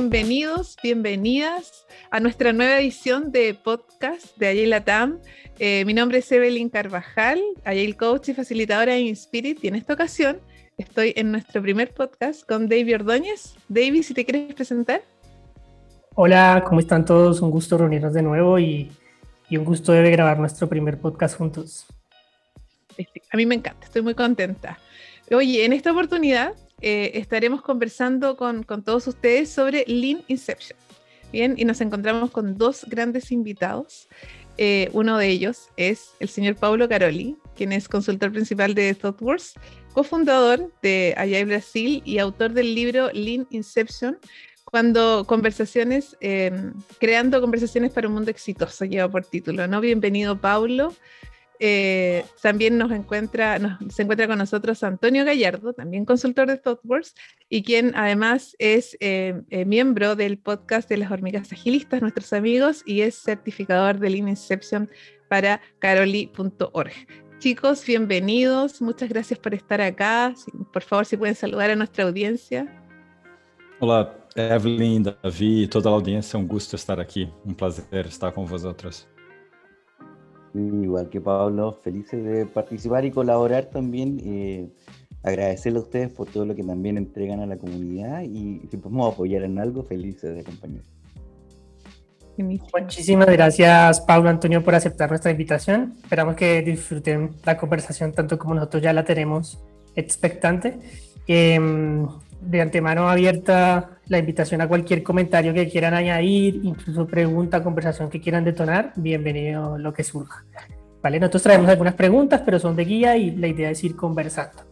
bienvenidos, bienvenidas a nuestra nueva edición de podcast de Agile Latam. Eh, mi nombre es Evelyn Carvajal, Agile Coach y facilitadora en Spirit, y en esta ocasión estoy en nuestro primer podcast con David Ordóñez. David, si te quieres presentar. Hola, ¿cómo están todos? Un gusto reunirnos de nuevo y, y un gusto de grabar nuestro primer podcast juntos. A mí me encanta, estoy muy contenta. Oye, en esta oportunidad eh, estaremos conversando con, todos ustedes sobre Lean Inception. Bien, y nos encontramos con dos grandes invitados. Eh, uno de ellos es el señor Paulo Caroli, quien es consultor principal de ThoughtWorks, cofundador de Agile Brasil y autor del libro Lean Inception, cuando conversaciones, eh, creando conversaciones para un mundo exitoso, lleva por título, ¿no? Bienvenido, Paulo. Eh, también nos encuentra, se encuentra con nosotros Antonio Gallardo, también consultor de ThoughtWorks, y quien además es eh, eh, miembro del podcast de las hormigas agilistas, nuestros amigos, y es certificador de Lean Inception para caroli.org. Chicos, bienvenidos, muchas gracias por estar acá. Por favor, si pueden saludar a nuestra audiencia. Hola, Evelyn, David, toda la audiencia, un gusto estar aquí, un placer estar con vosotros. Igual que Pablo, felices de participar y colaborar también. Eh, agradecerle a ustedes por todo lo que también entregan a la comunidad y si podemos apoyar en algo, felices de acompañar. Muchísimas gracias, Pablo Antonio, por aceptar nuestra invitación. Esperamos que disfruten la conversación tanto como nosotros ya la tenemos expectante. Em, de antemano abierta la invitación a cualquier comentario que quieran añadir, incluso pregunta, conversación que quieran detonar, bienvenido lo que surja. Vale, nosotros traemos algunas preguntas, pero son de guía y la idea es ir conversando.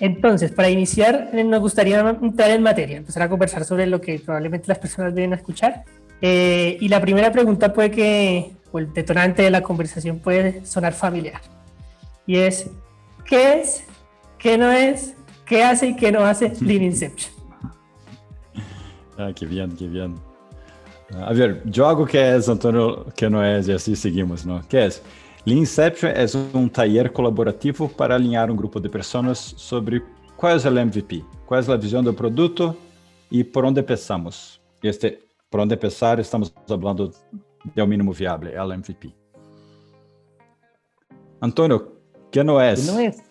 Entonces, para iniciar, eh, nos gustaría entrar en materia, empezar a conversar sobre lo que probablemente las personas vienen a escuchar. Eh, y la primera pregunta puede que, o el detonante de la conversación puede sonar familiar. Y es, ¿qué es? ¿Qué no es? ¿Qué hace y qué no hace Lean Inception? Ah, qué bien, qué bien. A ver, yo hago que es, Antonio, que no es, y así seguimos, ¿no? ¿Qué es? Lean Inception es un taller colaborativo para alinhar un grupo de personas sobre cuál es el MVP, cuál es la visión del producto y por dónde empezamos. Este, por dónde empezar, estamos hablando del mínimo viable, el MVP. Antonio, ¿qué no es? No es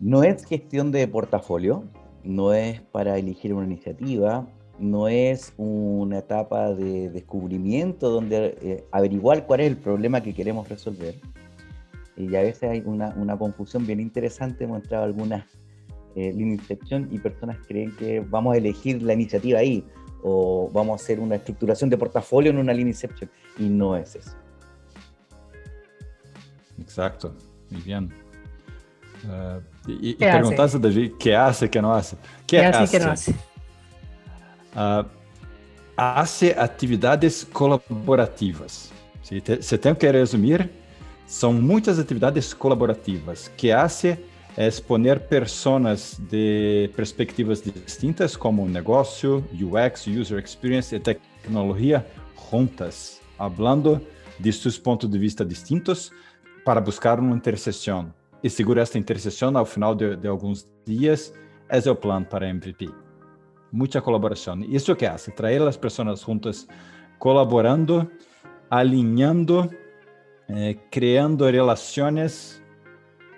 no es gestión de portafolio, no es para elegir una iniciativa, no es una etapa de descubrimiento donde eh, averiguar cuál es el problema que queremos resolver. Y a veces hay una, confusión bien interesante, hemos entrado algunas eh, Inception y personas creen que vamos a elegir la iniciativa ahí o vamos a hacer una estructuración de portafolio en una Lean Inception y no es eso. Exacto, muy bien. Uh, y, y preguntaste, David, ¿qué hace, qué no hace? ¿Qué, ¿Qué hace, hace, qué no hace? Uh, hace atividades colaborativas. Se, te, se tenho que resumir, são muitas atividades colaborativas. que hace é poner pessoas de perspectivas distintas, como negócio, UX, User Experience e tecnologia, juntas, hablando de seus pontos de vista distintos para buscar uma interseção e segura esta interseção ao final de, de alguns dias. Esse é o plano para MVP. Muita colaboração. Isso que hace, trazer as pessoas juntas, colaborando, alinhando, eh, criando relações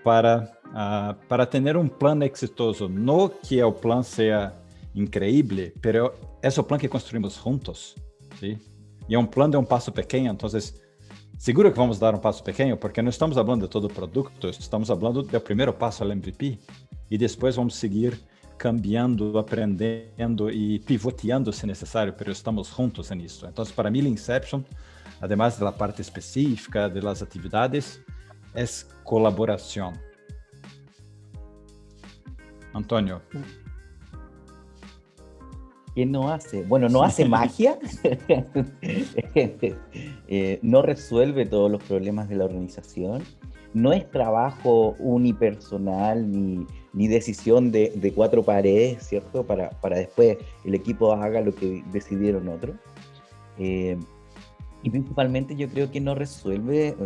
para, uh, para ter um plano exitoso. Não que o plano seja increíble, pero é o plano que construímos juntos. ¿sí? E é um plano de um passo pequeno, então Seguro que vamos dar um passo pequeno, porque não estamos falando de todo o produto, estamos falando do primeiro passo ao MVP e depois vamos seguir cambiando, aprendendo e pivoteando se necessário, mas estamos juntos nisso. Então, para mim, Inception, además da parte específica das atividades, é colaboração. Antônio. ¿Qué no hace? Bueno, no hace magia, eh, no resuelve todos los problemas de la organización, no es trabajo unipersonal ni, ni decisión de, de, cuatro paredes, ¿cierto? Para, para, después el equipo haga lo que decidieron otros. Eh, y principalmente yo creo que no resuelve,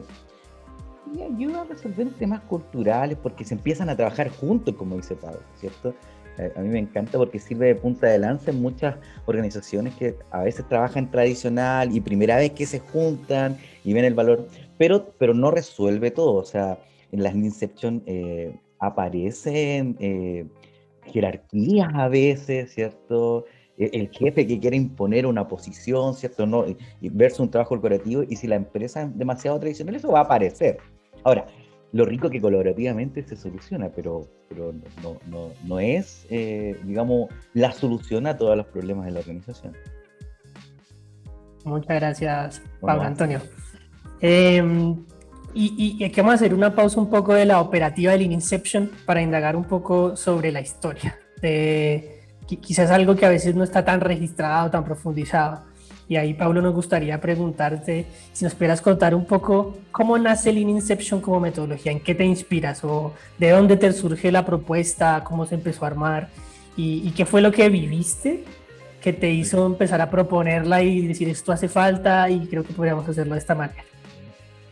y ayuda a resolver temas culturales porque se empiezan a trabajar juntos, como dice Pablo, ¿cierto? Eh, a mí me encanta porque sirve de punta de lanza en muchas organizaciones que a veces trabajan tradicional y primera vez que se juntan y ven el valor, pero, pero no resuelve todo. O sea, en las Inception eh, aparecen eh, jerarquías a veces, ¿cierto? E, el jefe que quiere imponer una posición, ¿cierto? No, verse un trabajo corporativo y si la empresa es demasiado tradicional, eso va a aparecer. Ahora, lo rico que colaborativamente se soluciona, pero, pero no, no, no es, eh, digamos, la solución a todos los problemas de la organización. Muchas gracias, Pablo Antonio. Em, y, y, aquí vamos a hacer una pausa un poco de la operativa del Inception para indagar un poco sobre la historia. De, quizás algo que a veces no está tan registrado, tan profundizado. Y ahí, Pablo, nos gustaría preguntarte si nos pudieras contar un poco cómo nace Lean Inception como metodología, en qué te inspiras o de dónde te surge la propuesta, cómo se empezó a armar y, qué fue lo que viviste que te hizo empezar a proponerla y decir esto hace falta y creo que podríamos hacerlo de esta manera.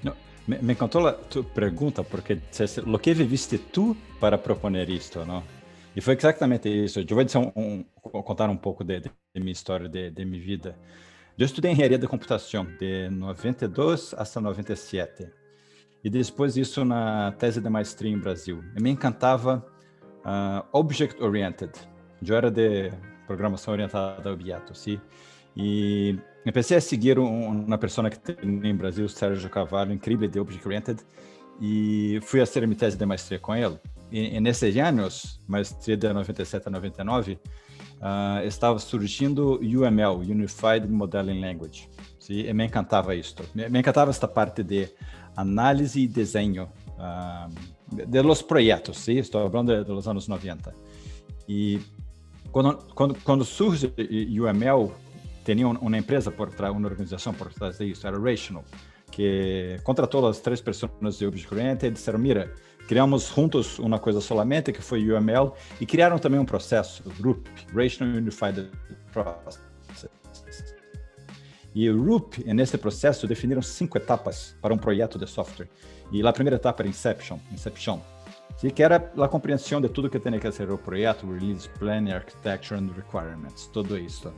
No, me, me encantó la, tu pregunta porque lo que viviste tú para proponer esto, ¿no? E foi exatamente isso. Eu vou um, um, contar um pouco de, de, de minha história, de, de, minha vida. Eu estudei engenharia de computação de 92 até 97. E depois isso na tese de maestria em Brasil. E me encantava uh, Object Oriented. Eu era de programação orientada a objetos? E comecei a seguir um, uma pessoa que tem em Brasil, Sérgio Cavallo, incrível de Object Oriented, e fui a ser minha tese de maestria com ele. E, e nesses anos, maestria de 97 a 99, uh, estava surgindo UML, Unified Modeling Language. E me encantava isto. Me, encantava esta parte de análise e desenho uh, de los projetos, sim? estou falando de, de anos 90. E quando, quando, quando surge UML, tinha uma empresa por trás, uma organização por trás disso, era Rational, que contratou as três pessoas de Object Oriented e disseram, mira, criamos juntos uma coisa solamente, que foi o UML, e criaram também um processo, RUP, Rational Unified Process. E o RUP, nesse processo, definiram cinco etapas para um projeto de software. E a primeira etapa era Inception, Inception, que era a compreensão de tudo que tem que ser o projeto, release plan, architecture and requirements, tudo isso.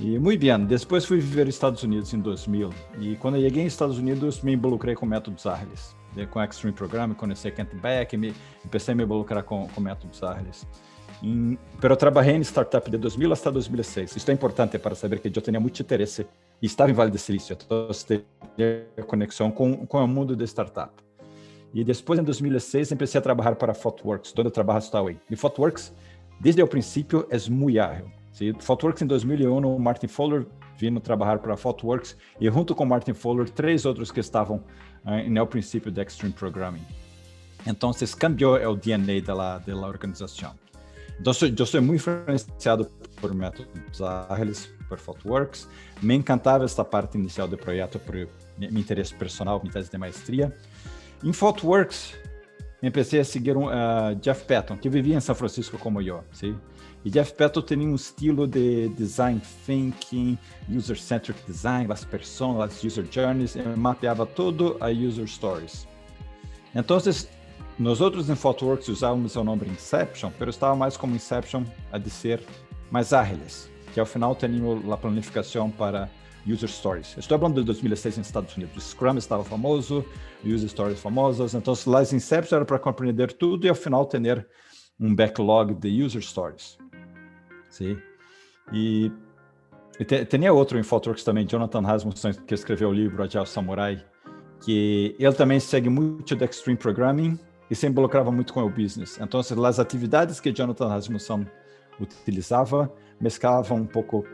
E muito bem, depois fui viver nos Estados Unidos em 2000 e quando eu cheguei nos Estados Unidos me involucrei com métodos né, com Extreme Programming, conheci Kent Beck, me comecei a me involucrar com, com métodos ágiles. Em, pero trabalhei em startup de 2000 até 2006. Isto é importante para saber que eu tinha muito interesse e estava em Vale do Silício, então tinha conexão com, com o mundo de startup. E depois, em 2006, comecei a trabalhar para Fotworks, onde eu trabalho hasta hoje. E Fotworks, desde o princípio, é muito ágil. ¿sí? Fotworks em 2001, Martin Fowler vino trabalhar para Fotworks e junto com Martin Fowler, três outros que estavam uh, no princípio de Extreme Programming. Então, cambiou o DNA da, da organização. Então, eu sou muito influenciado por métodos ágeis, por Fotworks. Me encantava esta parte inicial do projeto por meu interesse personal, minha tese de maestria. Em Fotworks, comecei a seguir um, uh, Jeff Patton, que vivia em São Francisco como eu. ¿sí? E Jeff Patton tinha um estilo de design thinking, user-centric design, as personas, as user journeys, e mapeava todo a user stories. Então, nós outros em Photoworks usávamos o nome Inception, mas estava mais como Inception a de ser mais ágiles, que ao final tínhamos a planificação para user stories. Estou falando de 2006 nos Estados Unidos. O Scrum estava famoso, user stories famosas, então as Inception era para compreender tudo e ao final ter um backlog de user stories. Sim. E, e tinha outro em Photoworks também, Jonathan Rasmussen, que escreveu o livro Agile Samurai, que ele também segue muito de Extreme Programming e se involucrava muito com o business. Então, as atividades que Jonathan Rasmussen utilizava mesclavam um pouco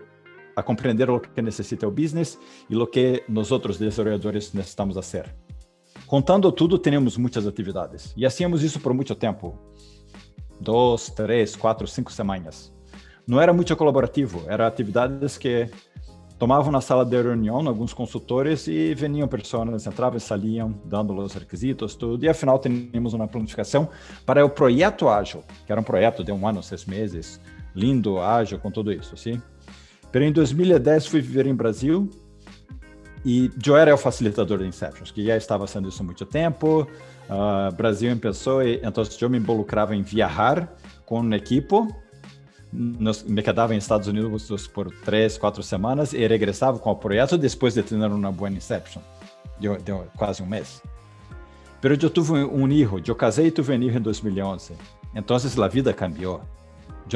a compreender o que necessita o business e o que nós outros desenvolvedores necessitamos fazer. Contando tudo, temos muitas atividades. E hacíamos isso por muito tempo, dois, três, quatro, cinco semanas. Não era muito colaborativo, eram atividades que tomavam na sala de reunião alguns consultores e veniam pessoas, entravam e saliam, dando os requisitos, tudo, e afinal tínhamos uma planificação para o projeto ágil, que era um projeto de um ano, seis meses, lindo, ágil, com tudo isso, sim. Em 2010 fui viver em Brasil e eu era o facilitador de Inceptions, que já estava sendo isso há muito tempo, uh, Brasil começou então eu me involucrava em viajar com um equipo. Nos, me quedava em Estados Unidos por três, quatro semanas e regressava com o projeto depois de ter uma boa inception, de, de quase um mês. Pero eu tive um hijo, eu casei e tive um hijo em 2011. Então a vida cambiou.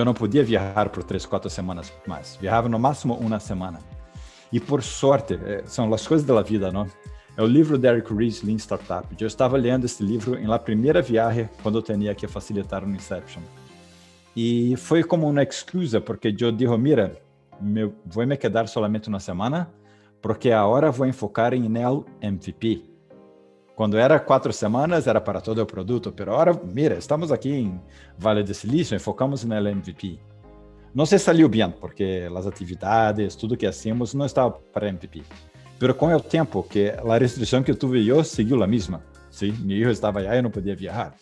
Eu não podia viajar por três, quatro semanas mais. Viajava no máximo uma semana. E por sorte, eh, são as coisas da vida, não? É o livro de Eric Ries, Lean Startup. Eu estava lendo este livro em primeira viagem, quando eu tinha que facilitar um Inception. E foi como uma excusa, porque eu disse, mira, vou me quedar solamente uma semana, porque agora vou enfocar em el MVP. Quando era quatro semanas, era para todo o produto, mas agora, mira, estamos aqui em Vale do Silício, enfocamos no MVP. Não se saiu bem, porque as atividades, tudo que hacíamos não estava para MVP. Pero com o tempo, que a restrição que eu tive eu seguiu a mesma. Sim, meu filho estava aí, eu não podia viajar.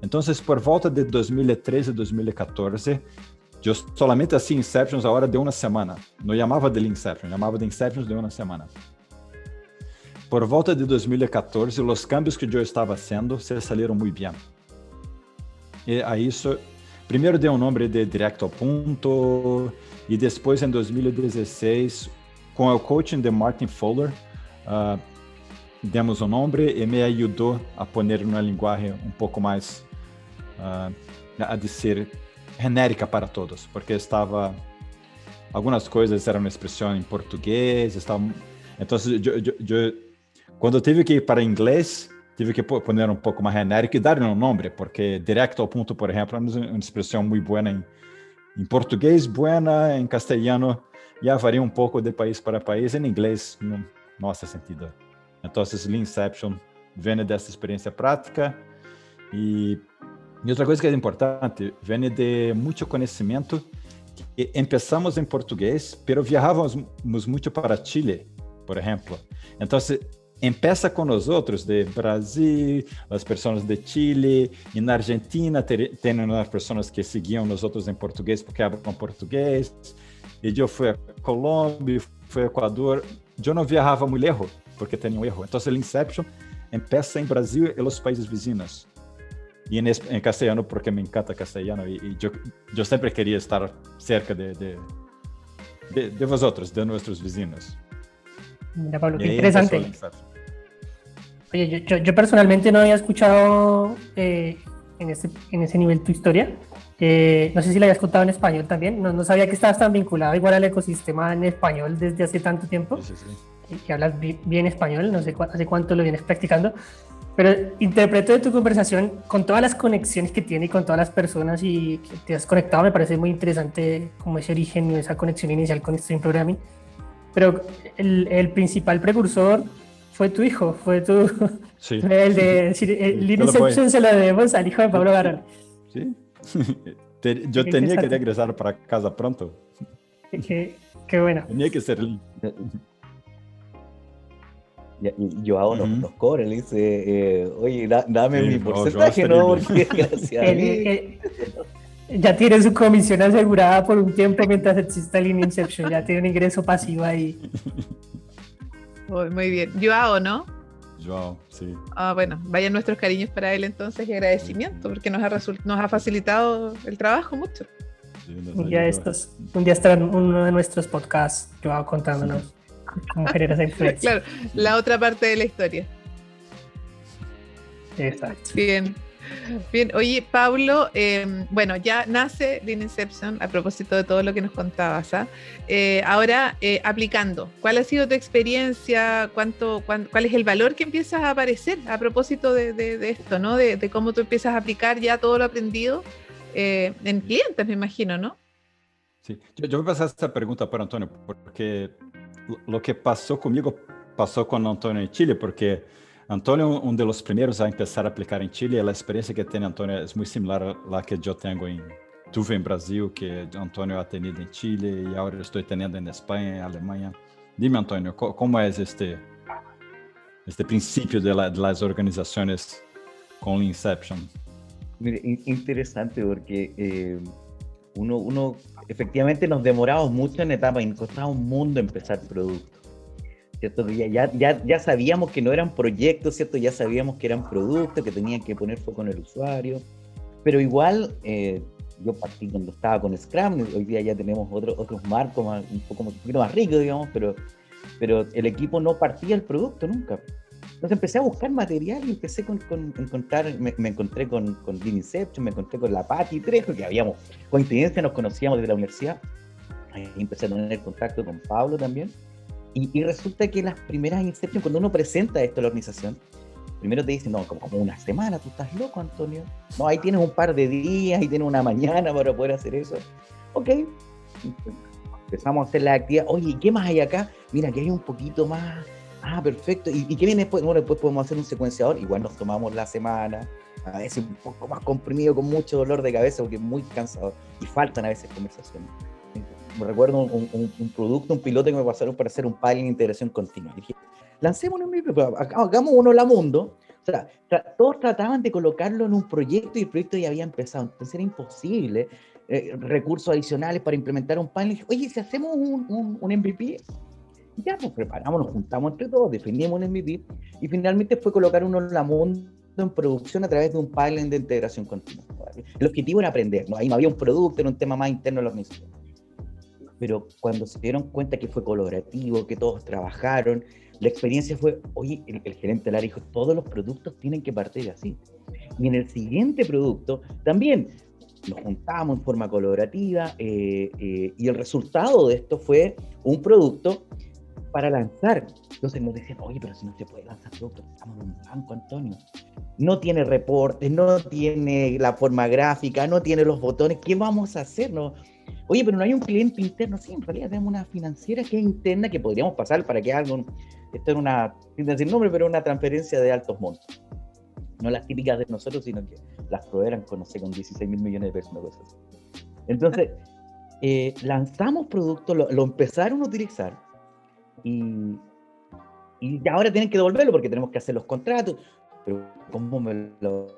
Então, por volta de 2013, 2014, eu solamente assim Inceptions a hora de uma semana. Não chamava de Inception, chamava de Inceptions de uma semana. Por volta de 2014, os cambios que eu estava fazendo se saíram muito bem. E a isso, primeiro dei um nome de direto ao ponto, e depois, em 2016, com o coaching de Martin Fowler, uh, demos um nome e me ajudou a pôr uma linguagem um pouco mais uh, a ser genérica para todos, porque estava algumas coisas eram expressão em português, estava então eu, eu, eu, quando tive que ir para inglês tive que pôr um pouco mais genérico e dar um nome, porque direto ao ponto, por exemplo, é uma expressão muito boa em, em português, buena, em castelhano já varia um pouco de país para país. Em inglês, não, nossa sentido. Então, Leanception vem dessa experiência prática e, e outra coisa que é importante, vem de muito conhecimento que começamos em português, pero viajávamos muito para Chile, por exemplo. Então, empieza com nós outros de Brasil, as pessoas de Chile, e na Argentina tem as pessoas que seguiam nós outros em português porque falam português. E eu fui a Colômbia, fui a Equador. Eu não viajava muito erro, porque tinha um erro. Então, o Inception empieza em Brasil e nos países vizinhos. E em, em castelhano, porque me encanta castelhano. E, e eu, eu, sempre queria estar cerca de, de, de, de vosotros, de nossos vizinhos. Mira, Pablo, qué interesante. Oye, yo, yo, yo, personalmente no había escuchado eh, en, ese, en ese nivel tu historia. Eh, no sé si la habías contado en español también. No, no, sabía que estabas tan vinculado igual al ecosistema en español desde hace tanto tiempo. Sí, sí, sí. Que hablas bien español, no sé cu hace cuánto lo vienes practicando. Pero interpreto de tu conversación con todas las conexiones que tiene y con todas las personas y que te has conectado. Me parece muy interesante como ese origen, esa conexión inicial con Stream Programming. Pero el, el principal precursor fue tu hijo, fue tu. Sí. El de el Inception se lo debemos al hijo de Pablo Garón. Sí. Yo tenía que regresar para casa pronto. Qué, qué bueno. Tenía que ser yo hago los, los cobres, le dice, eh, oye, dame mi porcentaje, ¿no? Porque gracias ya tiene su comisión asegurada por un tiempo mientras exista el Inception, ya tiene un ingreso pasivo ahí. Muy bien. Joao, ¿no? Joao, sí. Ah, bueno, vayan nuestros cariños para él entonces y agradecimiento, porque nos ha, nos ha facilitado el trabajo mucho. un, día estos, un día estará uno de nuestros podcasts, Joao, contándonos cómo generas influencia. Claro, la otra parte de la historia. Exacto. Bien. Bien, oye, Pablo, em, bueno, ya nace Lean Inception a propósito de todo lo que nos contabas. ¿ah? Eh, ahora, eh, aplicando, ¿cuál ha sido tu experiencia? ¿Cuánto, ¿Cuál es el valor que empiezas a aparecer a propósito de, esto, ¿no? De, cómo tú empiezas a aplicar ya todo lo aprendido eh, en clientes, me imagino, ¿no? Sí, yo, yo me pasé esta pregunta para Antonio, porque lo que pasó conmigo pasó con Antonio en Chile, porque Antônio, um dos primeiros a começar a aplicar em Chile, a experiência que tem Antônio é muito similar à que eu tenho em tuve em Brasil, que Antônio ha em Chile e agora estou tendo em Espanha, em Alemanha. Dime, Antônio, como é este este princípio de, la, de las organizaciones con Inception? Mire, interesante porque eh, uno, uno, efectivamente nos demoramos mucho en etapa y nos costaba un mundo empezar producto. ¿Cierto? Ya, ya, ya, ya sabíamos que no eran proyectos, ¿cierto? Ya sabíamos que eran productos, que tenían que poner foco en el usuario, pero igual eh, yo partí cuando estaba con Scrum, hoy día ya tenemos otro, otros marcos un, poco, un poquito más ricos, digamos, pero, pero el equipo no partía el producto nunca. Entonces empecé a buscar material y empecé con, con encontrar, me, encontré con, con Lean Inception, me encontré con la Patti Trejo, que habíamos, coincidencia, nos conocíamos desde la universidad. Ahí empecé a tener contacto con Pablo también. Y, y resulta que las primeras Inception, cuando uno presenta esto a la organización, primero te dicen, no, como, una semana, tú estás loco, Antonio. No, ahí tienes un par de días, ahí tienes una mañana para poder hacer eso. Ok. Empezamos a hacer la actividad. Oye, ¿qué más hay acá? Mira, que hay un poquito más Ah, perfecto. ¿Y, qué viene después? Bueno, después podemos hacer un secuenciador. Igual nos tomamos la semana, a veces un poco más comprimido, con mucho dolor de cabeza, porque es muy cansado. Y faltan a veces conversaciones. Recuerdo un, producto, un piloto que me pasaron para hacer un piloting de integración continua. Dije, lancemos un MVP, hagamos uno la mundo. O sea, todos trataban de colocarlo en un proyecto y el proyecto ya había empezado. Entonces era imposible. Eh, recursos adicionales para implementar un panel. Dije, oye, si hacemos un, un MVP, ya nos preparamos, nos juntamos entre todos, defendimos el MVP y finalmente fue colocar uno en la mundo en producción a través de un pipeline de integración continua. El objetivo era aprender, ¿no? ahí no había un producto, era un tema más interno de la organización. Pero cuando se dieron cuenta que fue colaborativo, que todos trabajaron, la experiencia fue, oye, el, gerente del área dijo, todos los productos tienen que partir así. Y en el siguiente producto también nos juntamos en forma colaborativa eh, eh, y el resultado de esto fue un producto para lanzar. Entonces nos decían, oye, pero si no se puede lanzar producto, estamos en un banco, Antonio. No tiene reportes, no tiene la forma gráfica, no tiene los botones, ¿qué vamos a hacer? No? Oye, pero no hay un cliente interno. Sí, en realidad tenemos una financiera que es interna que podríamos pasar para que algo, esto es una, sin decir nombre, pero una transferencia de altos montos. No las típicas de nosotros, sino que las proveeran con, no sé, con 16 mil millones de pesos, Entonces, eh, lanzamos productos, lo empezaron a utilizar, y, y ahora tienen que devolverlo porque tenemos que hacer los contratos. Pero ¿cómo me lo,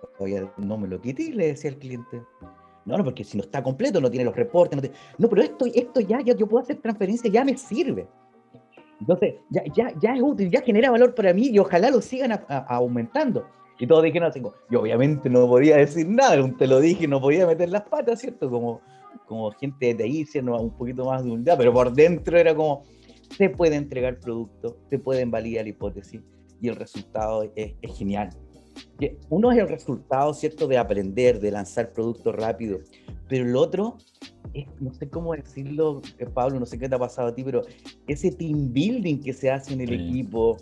no me lo quité? Le decía el cliente. No, no, porque si no está completo, no tiene los reportes. No, no pero esto, esto ya, ya, yo puedo hacer transferencia, ya me sirve. Entonces, ya, ya, ya es útil, ya genera valor para mí y ojalá lo sigan aumentando. Y todos dijeron así, yo obviamente no podía decir nada, te lo dije, no podía meter las patas, ¿cierto? Como, como gente de ahí, siendo un poquito más de unidad, pero por dentro era como, se puede entregar producto, se pueden validar hipótesis y el resultado es, genial. Uno es el resultado, ¿cierto?, de aprender, de lanzar productos rápido, pero el otro es, no sé cómo decirlo, eh, Pablo, no sé qué te ha pasado a ti, pero ese team building que se hace en el equipo,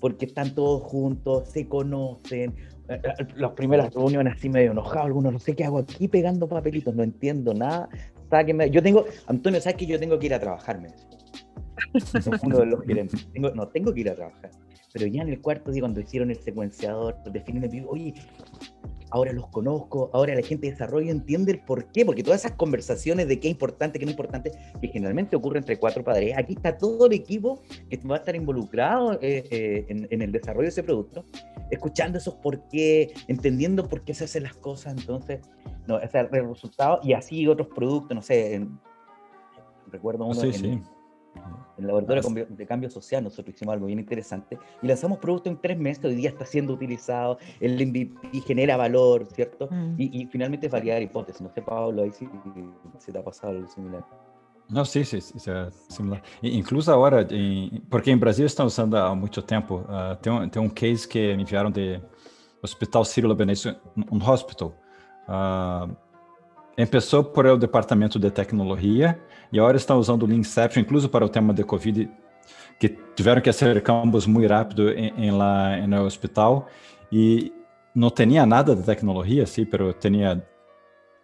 porque están todos juntos, se conocen, eh, eh, las primeras reuniones así medio enojados, algunos no sé qué hago aquí pegando papelitos, no entiendo nada. Yo tengo, Antonio, ¿sabes que yo tengo que ir a trabajarme? uno de los gerentes. Tengo, no, tengo que ir a trabajar. Pero ya en el cuarto día, cuando hicieron el secuenciador, el video, oye, ahora los conozco, ahora la gente de desarrollo entiende el por qué, porque todas esas conversaciones de qué es importante, qué no es importante, que generalmente ocurre entre cuatro padres, aquí está todo el equipo que va a estar involucrado eh, eh, en, el desarrollo de ese producto, escuchando esos por qué, entendiendo por qué se hacen las cosas, entonces, no, o sea, el resultado, y así otros productos, no sé, recuerdo uno sí, sí en el laboratorio de cambio social nosotros hicimos algo bien interesante y lanzamos producto en tres meses, hoy día está siendo utilizado, el MVP genera valor, ¿cierto? Mm. Y, finalmente es validar hipótesis. No sé, Pablo, ahí si, si te ha pasado algo similar. Não, sim, sim, isso é similar. Incluso agora, em, porque em Brasil estão usando há muito tempo, uh, tem, tem um case que me enviaram de Hospital Sírio-Libanês, um hospital. Uh, começou por o departamento de tecnologia e agora estão usando o Leanception, incluso para o tema de Covid, que tiveram que fazer campos muito rápido em, em lá no hospital e não tinha nada de tecnologia, sim, mas tinha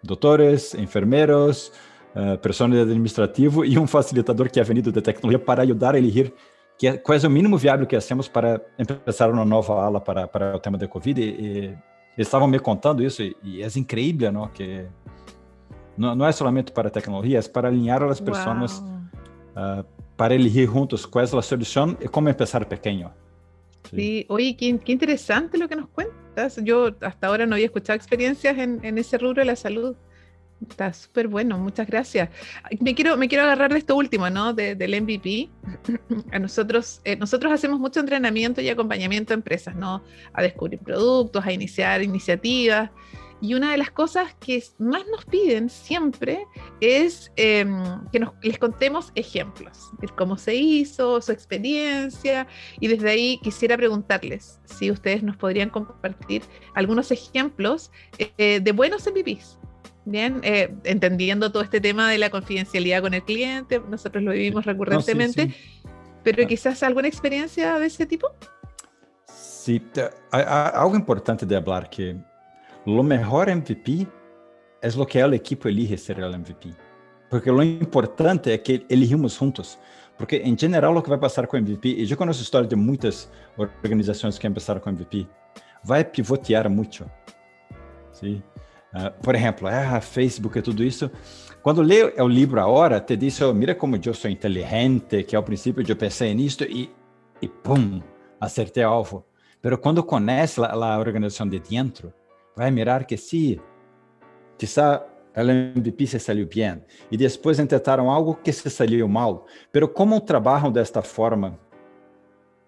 doutores, enfermeiros, uh, personal administrativo e um facilitador que é venido de tecnologia para ajudar a elegir que é, qual é o mínimo viável que hacemos para começar uma nova aula para, para o tema de Covid. E, e eles estavam me contando isso e, e é incrível, não? Que no, no, es solamente para tecnología, es para alinear a las personas wow. uh, para elegir juntos cuál es la solución y cómo empezar pequeño. Sí, sí. oye, qué, qué, interesante lo que nos cuentas. Yo hasta ahora no había escuchado experiencias en, en, ese rubro de la salud. Está súper bueno, muchas gracias. Me quiero, me quiero agarrar de esto último, ¿no? del MVP. A nosotros, eh, nosotros hacemos mucho entrenamiento y acompañamiento a empresas, ¿no? A descubrir productos, a iniciar iniciativas. Y una de las cosas que más nos piden siempre es em, que nos, les contemos ejemplos de cómo se hizo, su experiencia. Y desde ahí quisiera preguntarles si ustedes nos podrían compartir algunos ejemplos eh, de buenos MVPs Bien, eh, entendiendo todo este tema de la confidencialidad con el cliente, nosotros lo vivimos recurrentemente, pero ah. quizás alguna experiencia de ese tipo. Sí, algo importante de hablar que lo mejor MVP es lo que el equipo elige ser el MVP. Porque lo importante es que elegimos juntos. Porque en general lo que va a pasar con MVP, y yo conozco historias de muchas organizaciones que empezaron con MVP, va a pivotear mucho. ¿sí? Uh, por exemplo, ah, Facebook e tudo isso. Quando lê o livro A Hora, te diz, oh, mira como eu sou inteligente, que ao princípio eu pensei nisto e, e pum, acertei o alvo. Pero quando conhece a, a organização de dentro, vai mirar que sim, quizá o MVP se saiu bem. E depois tentaram algo que se saiu mal. Pero como trabalham desta forma,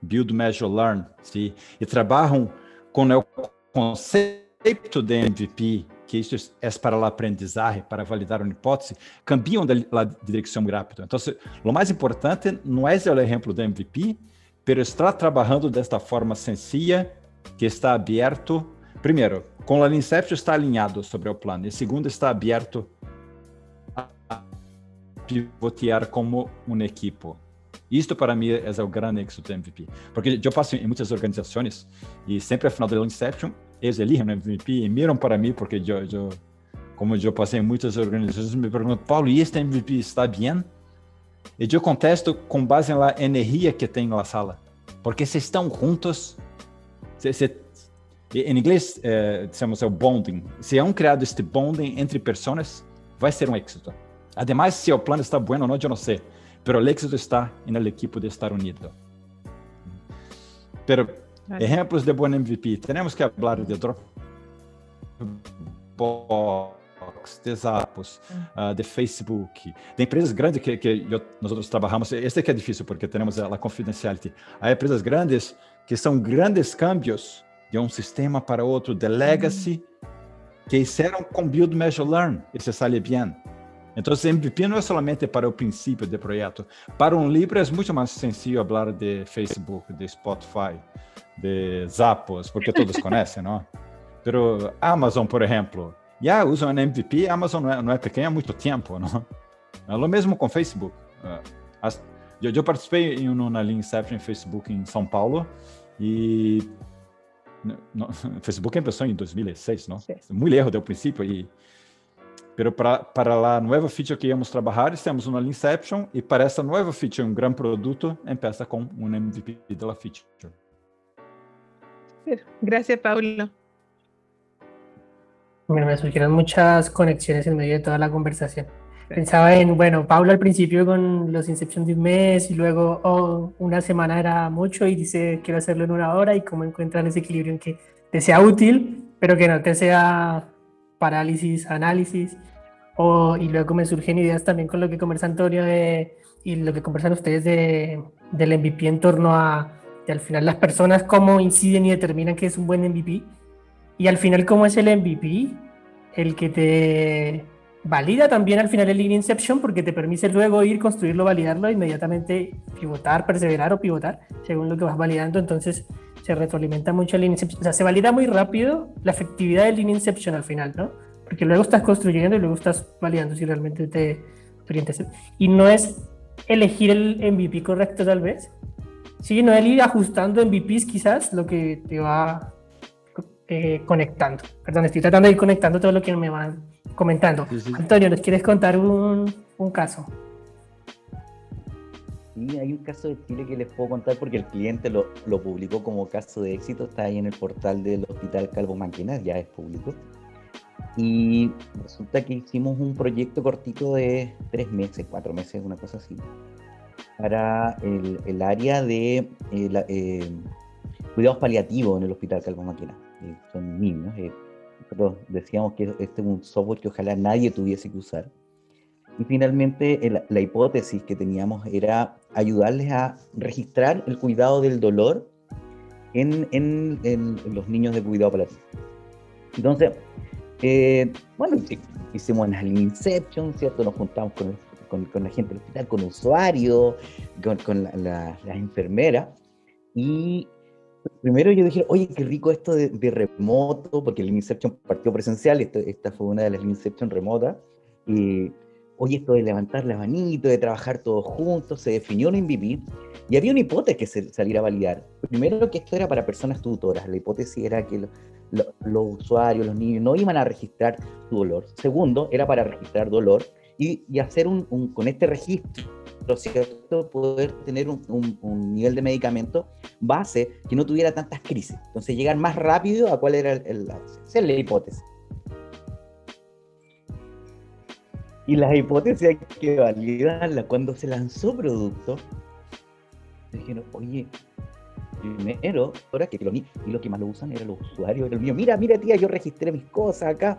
build, measure, learn, sim, e trabalham com o conceito de MVP que isso é para a aprendizagem, para validar uma hipótese, cambiam de direção rápido. Então, o mais importante não é o exemplo do MVP, mas estar trabalhando desta forma sencilla, que está aberto, primeiro, com o Inception está alinhado sobre o plano, e segundo, está aberto a pivotear como um equipo. Isto para mim é o grande êxito do MVP, porque eu passo em muitas organizações e sempre ao final do Inception eles eligen MVP e miram para mim, porque eu, eu como eu passei em muitas organizações, me perguntam, Paulo, e este MVP está bem? E eu contesto com base na energia que tem na sala. Porque se estão juntos, se, se, em inglês, eh, dizemos é o bonding. Se é um criado este bonding entre pessoas, vai ser um êxito. Ademais, se o plano está bom ou não, eu não sei. Pero o êxito está na equipe de estar unido. Pero Ejemplos de buen MVP. Tenemos que hablar de Dropbox, de Zappos, uh, de Facebook, de empresas grandes que, que eu, nós trabalhamos. Este que é difícil porque temos a, a confidenciality. Há empresas grandes que são grandes cambios de um sistema para outro, de legacy, que hicieron com Build, Measure, Learn, e se sale bem. Então, MVP não é somente para o princípio do projeto. Para um livro é muito mais sencillo falar de Facebook, de Spotify, de Zappos, porque todos conhecem, não? Pero Amazon, por exemplo, já usam um MVP, Amazon não é, não é pequena há muito tempo, não? É o mesmo com Facebook. Eu, eu, participei em uma linha Inception em Facebook em São Paulo e no, Facebook começou em 2006, não? Muito erro do princípio e Pero para, para a nova feature que íamos trabalhar, temos uma Inception e para essa nova feature, um grande produto, empieza com um MVP da feature. Gracias, Paulo. Bueno, me surgieron muchas conexiones en medio de toda la conversación. Pensaba en, bueno, Paulo al principio con los Inception de un mes y luego oh, una semana era mucho y dice quiero hacerlo en una hora y cómo encuentran ese equilibrio en que te sea útil, pero que no te sea parálisis, análisis. O, y luego me surgen ideas también con lo que conversa Antonio de, y lo que conversan ustedes de, del MVP en torno a y al final las personas cómo inciden y determinan que es un buen MVP. Y al final cómo es el MVP, el que te valida también al final el Lean Inception porque te permite luego ir, construirlo, validarlo, inmediatamente pivotar, perseverar o pivotar según lo que vas validando. Entonces se retroalimenta mucho el Lean Inception. O sea, se valida muy rápido la efectividad del Lean Inception al final, ¿no? Porque luego estás construyendo y luego estás validando si realmente te orientas. Y no es elegir el MVP correcto tal vez, Sí, no, el ir ajustando MVPs quizás lo que te va eh, conectando. Perdón, estoy tratando de ir conectando todo lo que me van comentando. Antonio, ¿nos quieres contar un, un caso? Sí, hay un caso de Chile que les puedo contar porque el cliente lo, lo, publicó como caso de éxito, está ahí en el portal del Hospital Calvo Manquenas, ya es público. Y resulta que hicimos un proyecto cortito de tres meses, cuatro meses, una cosa así, para el, el área de eh, eh, cuidados paliativos en el Hospital Calvo Máquina. Eh, son niños, nosotros decíamos que este es un software que ojalá nadie tuviese que usar. Y finalmente la hipótesis que teníamos era ayudarles a registrar el cuidado del dolor en, en, en los niños de cuidado palliativo. Entonces, eh, bueno, hicimos una Inception, ¿cierto? Nos juntamos con, con, con, la gente del hospital, con usuarios, con, con la, la, las enfermeras. Y primero yo dije, oye, qué rico esto de, de remoto, porque el Inception partió presencial, esto, esta fue una de las Inception remotas. Y oye, esto de levantar la manito, de trabajar todos juntos, se definió un MVP y había una hipótesis que se saliera a validar. Primero que esto era para personas tutoras, la hipótesis era que lo, lo, los usuarios, los niños, no iban a registrar su dolor. Segundo, era para registrar dolor y, y hacer un, un, con este registro, ¿cierto? Poder tener un, nivel de medicamento base que no tuviera tantas crisis. Entonces, llegar más rápido a cuál era el, la hipótesis. Y las hipótesis hay que validarlas. Cuando se lanzó producto, dijeron, oye, primero, ahora que lo, y lo que más lo usan eran los usuarios, era el mío. Mira, mira, tía, yo registré mis cosas acá.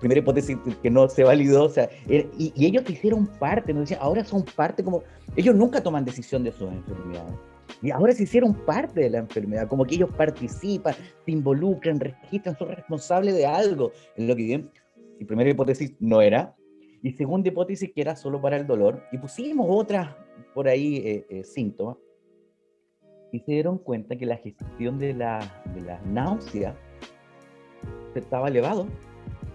Primera hipótesis que no se validó, o sea, era, y, y, ellos hicieron parte, nos decían, ahora son parte como, ellos nunca toman decisión de sus enfermedades. Y ahora se hicieron parte de la enfermedad, como que ellos participan, se involucran, registran, son responsables de algo. En lo que bien, y primera hipótesis no era, y segunda hipótesis que era solo para el dolor, y pusimos otras por ahí eh, eh, síntomas, y se dieron cuenta que la gestión de la, de la náusea estaba elevado.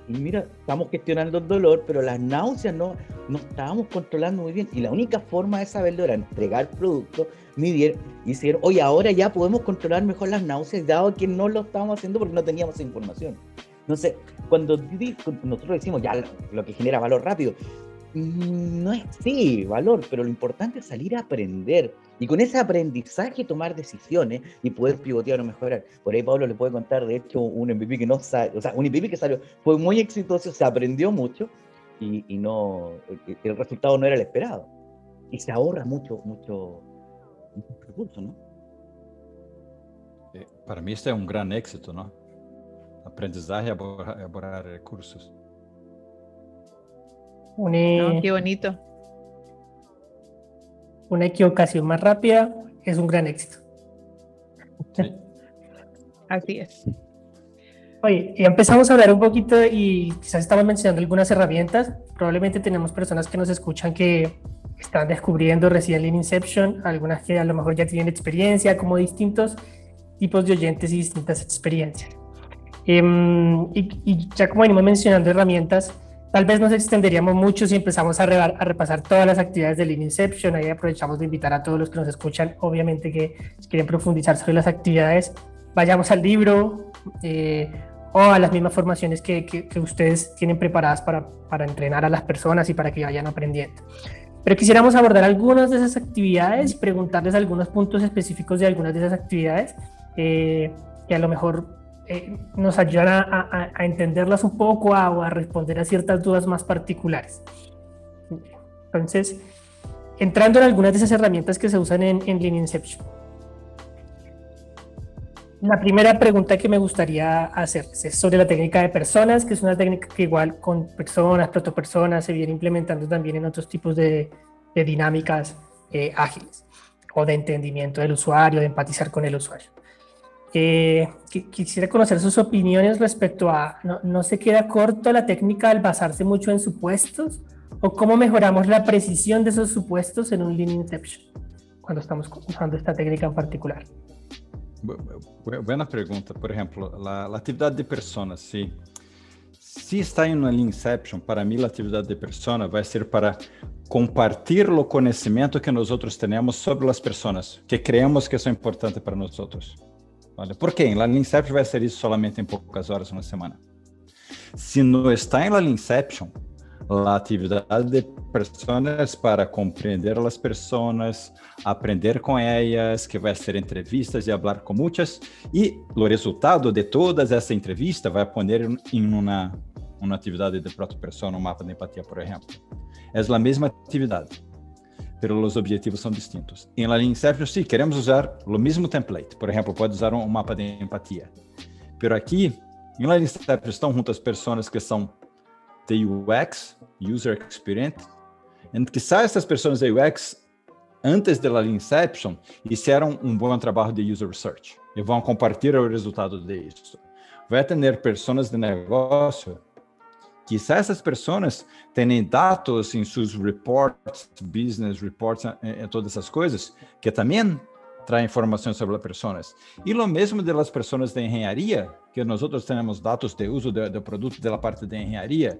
Y mira, estamos gestionando el dolor, pero las náuseas no, no estábamos controlando muy bien. Y la única forma de saberlo era entregar productos, medir, y decir, oye, ahora ya podemos controlar mejor las náuseas, dado que no lo estábamos haciendo porque no teníamos información. Entonces, cuando nosotros decimos ya lo que genera valor rápido, no es sí valor, pero lo importante es salir a aprender y con ese aprendizaje tomar decisiones y poder pivotear o mejorar. Por ahí Pablo le puede contar, de hecho, un MVP que no sale, o sea, un MVP que salió, fue muy exitoso, se aprendió mucho y, y no, el resultado no era el esperado. Y se ahorra mucho, mucho, mucho recurso, ¿no? Eh, para mí este es un gran éxito, ¿no? Aprendizaje y elaborar recursos. Una, no, qué bonito. Una equivocación más rápida es un gran éxito. Sí. Así es. Oye, ya empezamos a hablar un poquito y quizás estamos mencionando algunas herramientas. Probablemente tenemos personas que nos escuchan que están descubriendo recién Lean Inception, algunas que a lo mejor ya tienen experiencia, como distintos tipos de oyentes y distintas experiencias. Um, y, y, ya como venimos mencionando herramientas, Tal vez nos extenderíamos mucho si empezamos a, re a, repasar todas las actividades de Lean Inception. Ahí aprovechamos de invitar a todos los que nos escuchan, obviamente que quieren profundizar sobre las actividades, vayamos al libro eh, o a las mismas formaciones que, que, que ustedes tienen preparadas para, para, entrenar a las personas y para que vayan aprendiendo. Pero quisiéramos abordar algunas de esas actividades y preguntarles algunos puntos específicos de algunas de esas actividades eh, que a lo mejor eh, nos ayudan a, a, a, entenderlas un poco a, o a responder a ciertas dudas más particulares. Entonces, entrando en algunas de esas herramientas que se usan en, en Lean Inception. La primera pregunta que me gustaría hacer es sobre la técnica de personas, que es una técnica que igual con personas, protopersonas, se viene implementando también en otros tipos de, de dinámicas eh, ágiles o de entendimiento del usuario, de empatizar con el usuario. Eh, quisiera conocer sus opiniones respecto a, no, ¿no se queda corto la técnica al basarse mucho en supuestos? ¿O cómo mejoramos la precisión de esos supuestos en un Lean Inception cuando estamos usando esta técnica en particular? Buena pregunta. Por ejemplo, la, la actividad de personas, sí. Si está em uma Inception, para mim, a atividade de persona vai ser para compartilhar o conhecimento que nós outros temos sobre as pessoas que creemos que são importantes para nós outros. Vale? Por quê? La Inception vai ser isso solamente em poucas horas na semana. Se não está em la Inception, a atividade de pessoas para compreender as pessoas, aprender com elas, que vai ser entrevistas e falar com muitas, e o resultado de todas essa entrevista vai pôr em uma, uma atividade de proto-persona, um mapa de empatia, por exemplo. É a mesma atividade, pero os objetivos são distintos. Em La Inception, sim, queremos usar o mesmo template. Por exemplo, pode usar um mapa de empatia. Pero aqui Em Lean Inception estão juntas pessoas que são de UX, User Experience, em que essas pessoas de UX antes da Inception fizeram um bom trabalho de user research e vão compartilhar o resultado disso. Vai ter pessoas de negócio se essas pessoas têm dados em seus reports, business reports, e, todas essas coisas, que também traem informações sobre as pessoas. E o mesmo das pessoas de engenharia, que nós outros temos dados de uso do produto da parte de engenharia,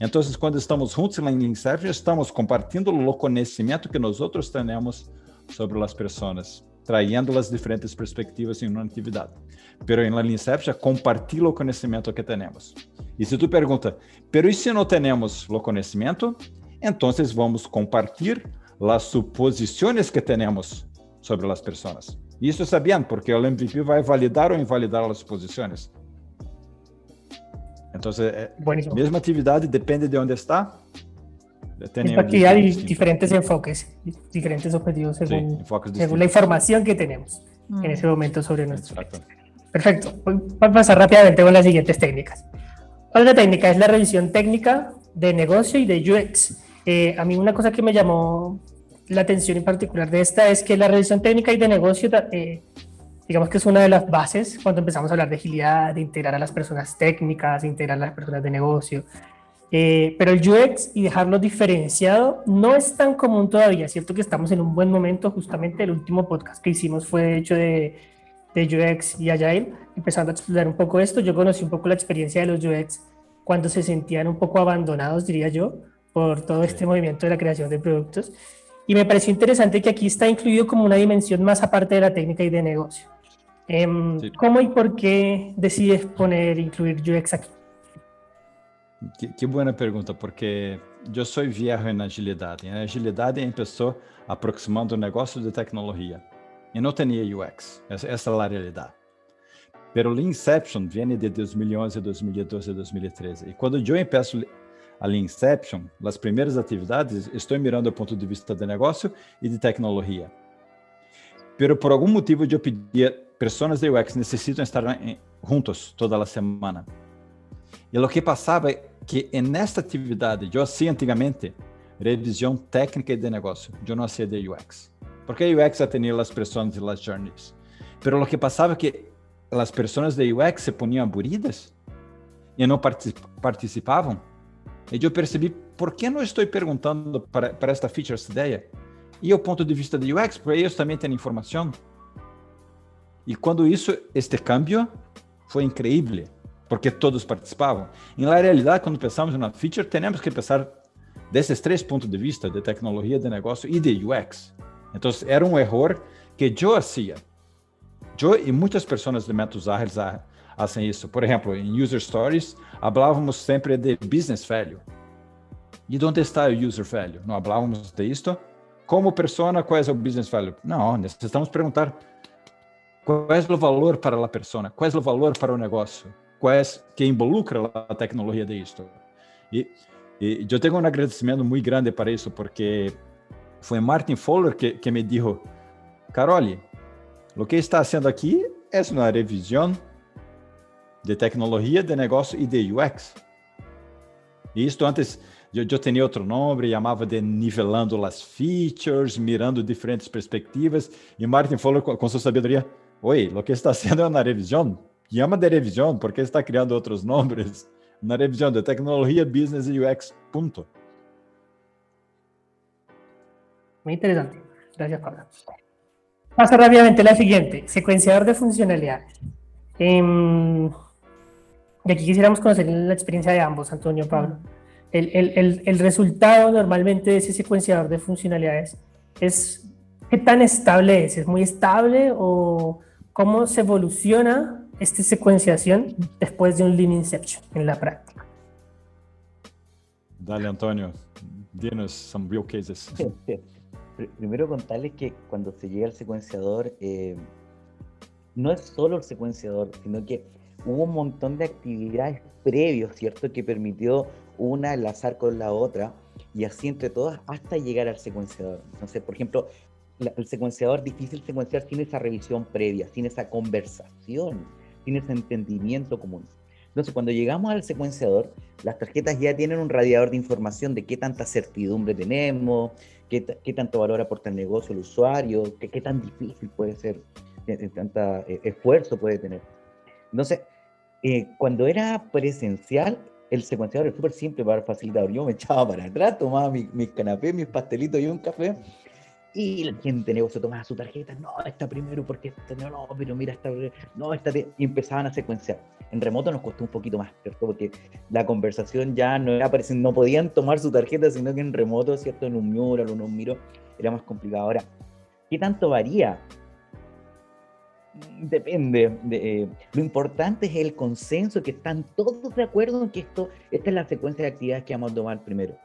então, quando estamos juntos em Inception, estamos compartilhando o conhecimento que nós outros temos sobre as pessoas, traindo as diferentes perspectivas em uma atividade. Pero em Lean Inception, compartilha o conhecimento que temos. E se tu pergunta, pero e se não temos o conhecimento? Então, vamos compartilhar as suposições que temos sobre as pessoas. Isso sabiam, porque o MVP vai validar ou invalidar as suposições. Então, é, mesma atividade, depende de onde está. Aquí hay diferentes enfoques, diferentes objetivos según, sí, enfoques según la información que tenemos mm. en ese momento sobre nuestro. Exacto. Perfecto. Voy a pasar rápidamente con las siguientes técnicas. ¿Cuál es la técnica? Es la revisión técnica de negocio y de UX. Eh, a mí una cosa que me llamó la atención en particular de esta es que la revisión técnica y de negocio eh, digamos que es una de las bases cuando empezamos a hablar de agilidad, de integrar a las personas técnicas, de integrar a las personas de negocio. Eh, pero el UX y dejarlo diferenciado no es tan común todavía. Es cierto que estamos en un buen momento. Justamente el último podcast que hicimos fue hecho de, de UX y Agile, empezando a explorar un poco esto. Yo conocí un poco la experiencia de los UX cuando se sentían un poco abandonados, diría yo, por todo este movimiento de la creación de productos. Y me pareció interesante que aquí está incluido como una dimensión más aparte de la técnica y de negocio. Em, ¿Cómo y por qué decides poner, incluir UX aquí? Que, boa pergunta, porque eu sou viejo em agilidade. Em agilidade começou aproximando o negócio de tecnologia. E não tinha UX. Essa, essa é a realidade. Pero o Inception vem de 2011, 2012, 2013. E quando eu começo a Inception, as primeiras atividades, estou mirando do ponto de vista de negócio e de tecnologia. Pero por algum motivo eu pedia pessoas de UX necessitam estar juntos toda a semana. E o que passava é que nesta atividade, eu hacía antigamente revisão técnica de negócio, eu não hacía de UX. Porque UX atendía as pessoas e as journeys. Pero o que passava é que as pessoas de UX se poniam aburridas e não participavam. E eu percebi, por que não estou perguntando para, para esta feature, esta ideia? E o ponto de vista de UX, para eles também têm informação. E quando isso, este câmbio foi incrível, porque todos participavam. E na realidade, quando pensamos na feature, temos que pensar desses três pontos de vista, de tecnologia, de negócio e de UX. Então, era um erro que eu fazia. Eu e muitas pessoas de métodos ágeis fazem isso. Por exemplo, em User Stories, falávamos sempre de business value. E onde está o user value? Não falávamos de isto? Como persona, qual é o business value? Não, necessitamos perguntar qual é o valor para a pessoa? Qual é o valor para o negócio? Qual é que involucra a tecnologia de? E, e eu tenho um agradecimento muito grande para isso, porque foi Martin Fowler que, que me disse, Carole, o que está fazendo aqui é uma revisão de tecnologia, de negócio e de UX. E isto antes eu, eu tinha outro nome, chamava de nivelando as features, mirando diferentes perspectivas, e Martin Fowler, com sua sabedoria, Oi, o que está haciendo en la revisión, llama de revisión porque está criando otros nombres. Una revisión de tecnología, business y UX, punto. Muy interesante. Gracias, Pablo. Paso rápidamente a la siguiente, secuenciador de funcionalidades. Eh, y aquí quisiéramos conocer la experiencia de ambos, Antonio Pablo. El, el, el, resultado normalmente de ese secuenciador de funcionalidades es qué tan estable es. ¿Es muy estable o, cómo se evoluciona esta secuenciación después de un Lean Inception en la práctica. Dale, Antonio, dinos some real cases. Primero contarles que cuando se llega al secuenciador, eh, no es solo el secuenciador, sino que hubo un montón de actividades previos, ¿cierto? Que permitió una enlazar con la otra y así entre todas hasta llegar al secuenciador. Entonces, por ejemplo, el secuenciador difícil secuenciar sin esa revisión previa, sin esa conversación, sin ese entendimiento común. Entonces, cuando llegamos al secuenciador, las tarjetas ya tienen un radiador de información de qué tanta certidumbre tenemos, qué, qué tanto valor aporta el negocio al usuario, qué, qué tan difícil puede ser, qué tanta eh, esfuerzo puede tener. Entonces, eh, cuando era presencial, el secuenciador es súper simple para el facilitador. Yo me echaba para atrás, tomaba mis, mis canapés, mis pastelitos y un café y la gente de negocio tomaba su tarjeta, no, está primero porque esta, no, no, pero mira, esta, no, esta, y empezaban a secuenciar. En remoto nos costó un poquito más, ¿cierto? Porque la conversación ya no era, no podían tomar su tarjeta, sino que en remoto, ¿cierto? En un mural en un miro era más complicado. Ahora, ¿qué tanto varía? Depende. De, eh, lo importante es el consenso, que están todos de acuerdo en que esto, esta es la secuencia de actividades que vamos a tomar primero.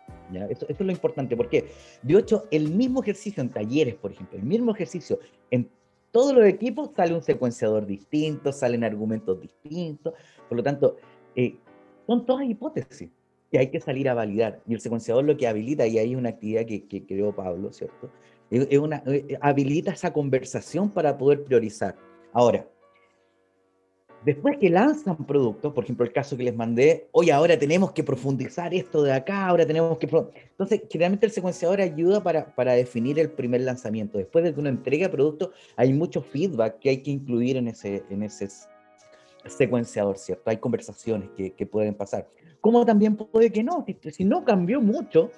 Eso, es lo importante, porque de hecho, el mismo ejercicio en talleres, por ejemplo, el mismo ejercicio en todos los equipos sale un secuenciador distinto, salen argumentos distintos, por lo tanto, eh, son todas hipótesis que hay que salir a validar. Y el secuenciador lo que habilita, y hay una actividad que, que creó Pablo, ¿cierto? Es una, eh, habilita esa conversación para poder priorizar. Ahora, Después que lanzan productos, por ejemplo, el caso que les mandé, hoy ahora tenemos que profundizar esto de acá, ahora tenemos que... Entonces, generalmente el secuenciador ayuda para, para definir el primer lanzamiento. Después de que uno entrega producto, hay mucho feedback que hay que incluir en ese, en ese secuenciador, ¿cierto? Hay conversaciones que, que pueden pasar. Como también puede que no, si, no cambió mucho,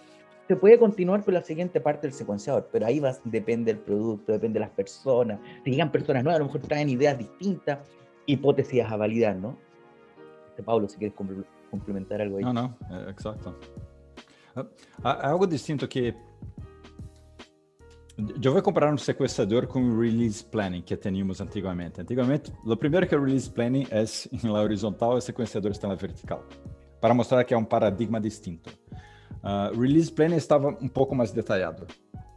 se puede continuar con la siguiente parte del secuenciador, pero ahí va, depende del producto, depende de las personas. Si llegan personas nuevas, a lo mejor traen ideas distintas hipótesis a validar, ¿no? Pablo, si quieres complementar algo ahí. No, no, eh, exacto. Ah, algo distinto que eu vou comparar um sequestrador com o release planning que teníamos antigamente. Antigamente, o primeiro que o release planning é em la horizontal e o sequenciador está na vertical, para mostrar que é um paradigma distinto. Uh, release planning estava um pouco mais detalhado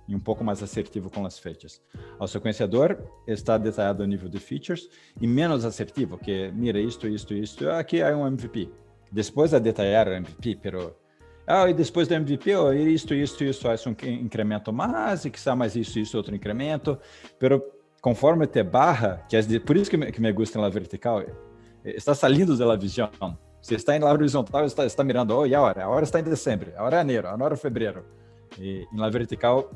e um pouco mais assertivo com as fechas. O sequenciador está detalhado a nível de features e menos assertivo, que mira isto, isto, isto, aqui é um MVP. Depois de detalhar o MVP, pero ah, e depois do MVP, oh, isto, isto, isto, faz um incremento mais, e que está mais isso, isso, outro incremento, pero conforme te barra, que é por isso que me, que me gusta na vertical, está saindo da visão. Se está em la horizontal, está, está mirando, oh, e a hora? A hora está em dezembro, a hora é janeiro, a hora é fevereiro. E la vertical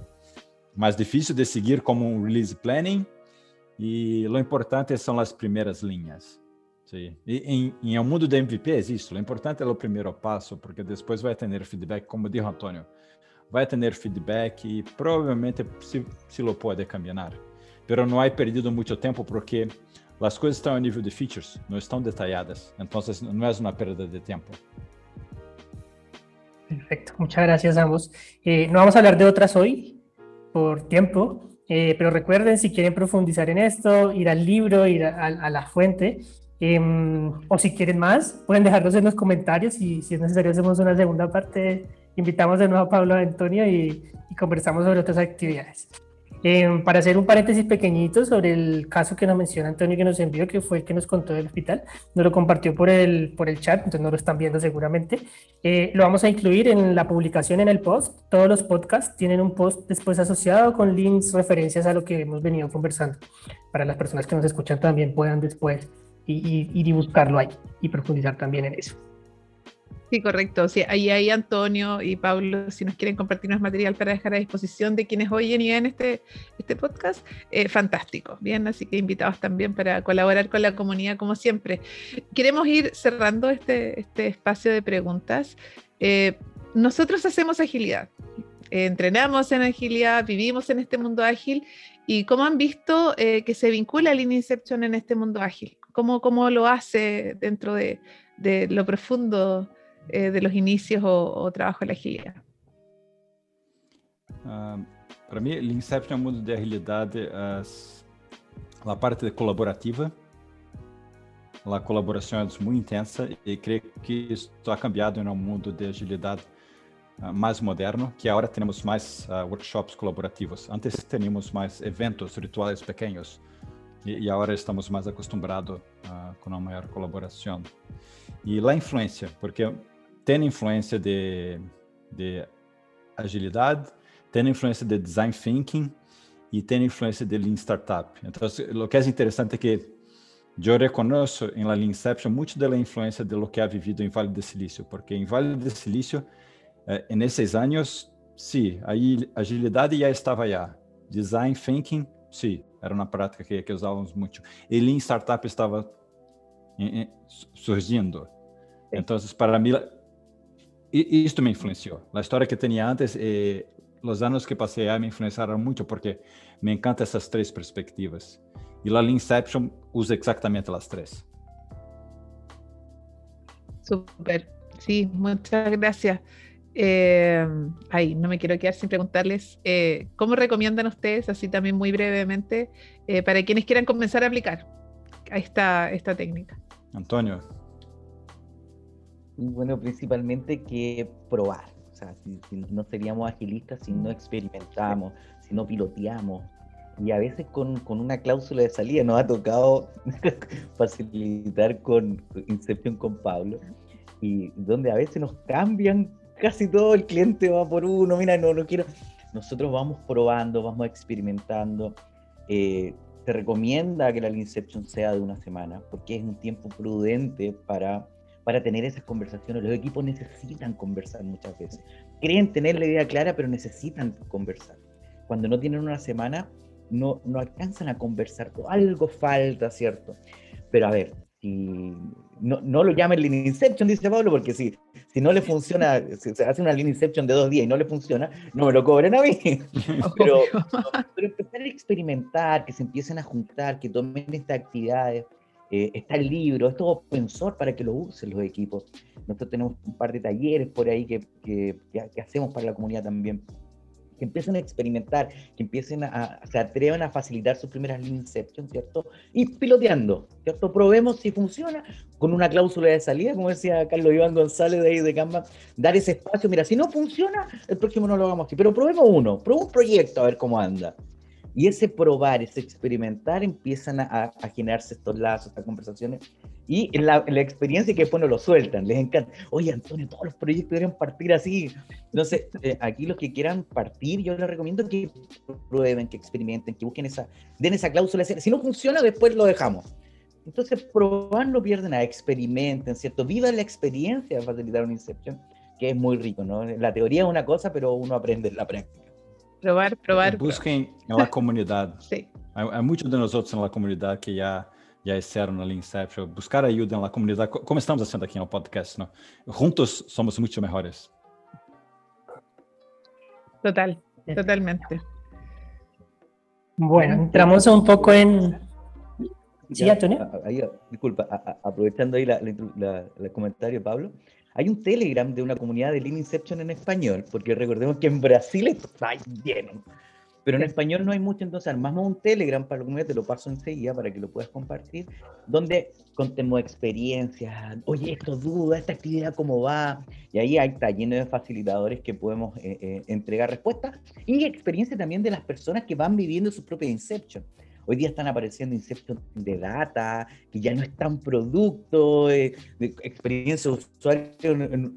mais difícil de seguir como um release planning e o importante são as primeiras linhas. Sim. E em, em um mundo de MVP é isso. O importante é o primeiro passo, porque depois vai ter feedback, como disse Antônio, vai ter feedback e provavelmente se, se lo pode caminhar. Pero não há perdido muito tempo porque as coisas estão a nível de features, não estão detalhadas. Então não é uma perda de tempo. Perfecto, muchas gracias a ambos. Eh, no vamos a hablar de otras hoy, por tiempo, eh, pero recuerden si quieren profundizar en esto, ir al libro, ir a, la fuente, em, o si quieren más, pueden dejarlos en los comentarios y si es necesario hacemos una segunda parte, invitamos de nuevo a Pablo Antonio y, y conversamos sobre otras actividades. Em, para hacer un paréntesis pequeñito sobre el caso que nos menciona Antonio que nos envió, que fue el que nos contó del hospital, nos lo compartió por el, por el chat, entonces no lo están viendo seguramente. Eh, lo vamos a incluir en la publicación en el post. Todos los podcasts tienen un post después asociado con links, referencias a lo que hemos venido conversando, para las personas que nos escuchan también puedan después ir y buscarlo ahí y profundizar también en eso. Sí, correcto. Sí, ahí hay Antonio y Pablo, si nos quieren compartir más material para dejar a disposición de quienes oyen y ven este, este podcast, eh, fantástico. Bien, así que invitados también para colaborar con la comunidad como siempre. Queremos ir cerrando este, este espacio de preguntas. Eh, nosotros hacemos agilidad. entrenamos en agilidad, vivimos en este mundo ágil y cómo han visto eh, que se vincula Lean Inception en este mundo ágil. ¿Cómo, cómo lo hace dentro de, de lo profundo eh, de los inicios o, o, trabajo de la agilidad? Uh, Para mim, Lean Inception é um mundo de agilidade, a parte colaborativa, a colaboração é muito intensa e creio que isso ha cambiado em um mundo de agilidade uh, mais moderno, que agora temos mais uh, workshops colaborativos. Antes tínhamos mais eventos, rituais pequenos, e, e agora estamos mais acostumados uh, com uma maior colaboração. E a influência, porque tem influência de, de agilidade, tem influência de design thinking e tem influência de lean startup. Então, o que é interessante é que eu reconheço em la Inception muito da influência de lo que ha vivido em Vale do Silício, porque em Vale do Silício, eh, nesses anos, sim, a agilidade já estava já. Design thinking, sim, era uma prática que, que usávamos muito. E Lean Startup estava surgindo. Então, para mim, isto me influenciou. A história que tinha antes e os anos que passei aí me influenciaram muito porque me encantam essas três perspectivas. E la Inception usa exatamente as três. Super. Sí, muchas gracias. Eh, ay, no me quiero quedar sin preguntarles eh, cómo recomiendan ustedes, así también muy brevemente, eh, para quienes quieran comenzar a aplicar esta, esta técnica. Antonio. Bueno, principalmente que probar. O sea, si, no seríamos agilistas si no experimentamos, si no piloteamos. Y a veces con, con una cláusula de salida nos ha tocado facilitar con Inception con Pablo. Y donde a veces nos cambian casi todo, el cliente va por uno, mira, no, no quiero. Nosotros vamos probando, vamos experimentando. Eh, se recomienda que la Inception sea de una semana, porque es un tiempo prudente para, para tener esas conversaciones. Los equipos necesitan conversar muchas veces. Creen tener la idea clara, pero necesitan conversar. Cuando no tienen una semana, no, no alcanzan a conversar. Algo falta, ¿cierto? Pero a ver, si no, no, lo llamen Lean Inception, dice Pablo, porque si, si no le funciona, si se hace una Lean Inception de dos días y no le funciona, no me lo cobren a mí. pero, pero, empezar a experimentar, que se empiecen a juntar, que tomen estas actividades. Eh, está el libro, esto es open source para que lo usen los equipos. Nosotros tenemos un par de talleres por ahí que, que, que hacemos para la comunidad también que empiecen a experimentar, que empiecen a, se atrevan a facilitar sus primeras Inception, ¿cierto? Y piloteando, ¿cierto? Probemos si funciona con una cláusula de salida, como decía Carlos Iván González de ahí de Canva, dar ese espacio, mira, si no funciona, el próximo no lo hagamos así, pero probemos uno, probemos un proyecto a ver cómo anda. Y ese probar, ese experimentar, empiezan a, a generarse estos lazos, estas conversaciones. Y la, la, experiencia que después no lo sueltan, les encanta. Oye, Antonio, todos los proyectos deberían partir así. Entonces, eh, aquí los que quieran partir, yo les recomiendo que prueben, que experimenten, que busquen esa, den esa cláusula. Si no funciona, después lo dejamos. Entonces, probar no pierden experimenten, ¿cierto? Viva la experiencia de facilitar una Inception, que es muy rico, ¿no? La teoría es una cosa, pero uno aprende en la práctica. Probar, probar. Busquem na comunidade. Sim. Há, muitos de nós outros na comunidade que já já estiveram na Inception. Buscar ajuda na comunidade, como estamos fazendo aqui no podcast, ¿no? Juntos somos muito melhores. Total, totalmente. Bueno, entramos un poco en... Sí, Antonio. Ahí, disculpa, aprovechando ahí el comentario de Pablo, hay un Telegram de una comunidad de Lean Inception en español, porque recordemos que en Brasil está lleno. Pero en español no hay mucho, entonces armamos un Telegram para la comunidad, te lo paso enseguida para que lo puedas compartir, donde contemos experiencias, oye, esto duda, esta actividad cómo va, y ahí está lleno de facilitadores que podemos eh, eh, entregar respuestas y experiencia también de las personas que van viviendo su propia Inception. Hoy día están apareciendo Inception de data, que ya no es tan producto, eh, de experiencia de usuario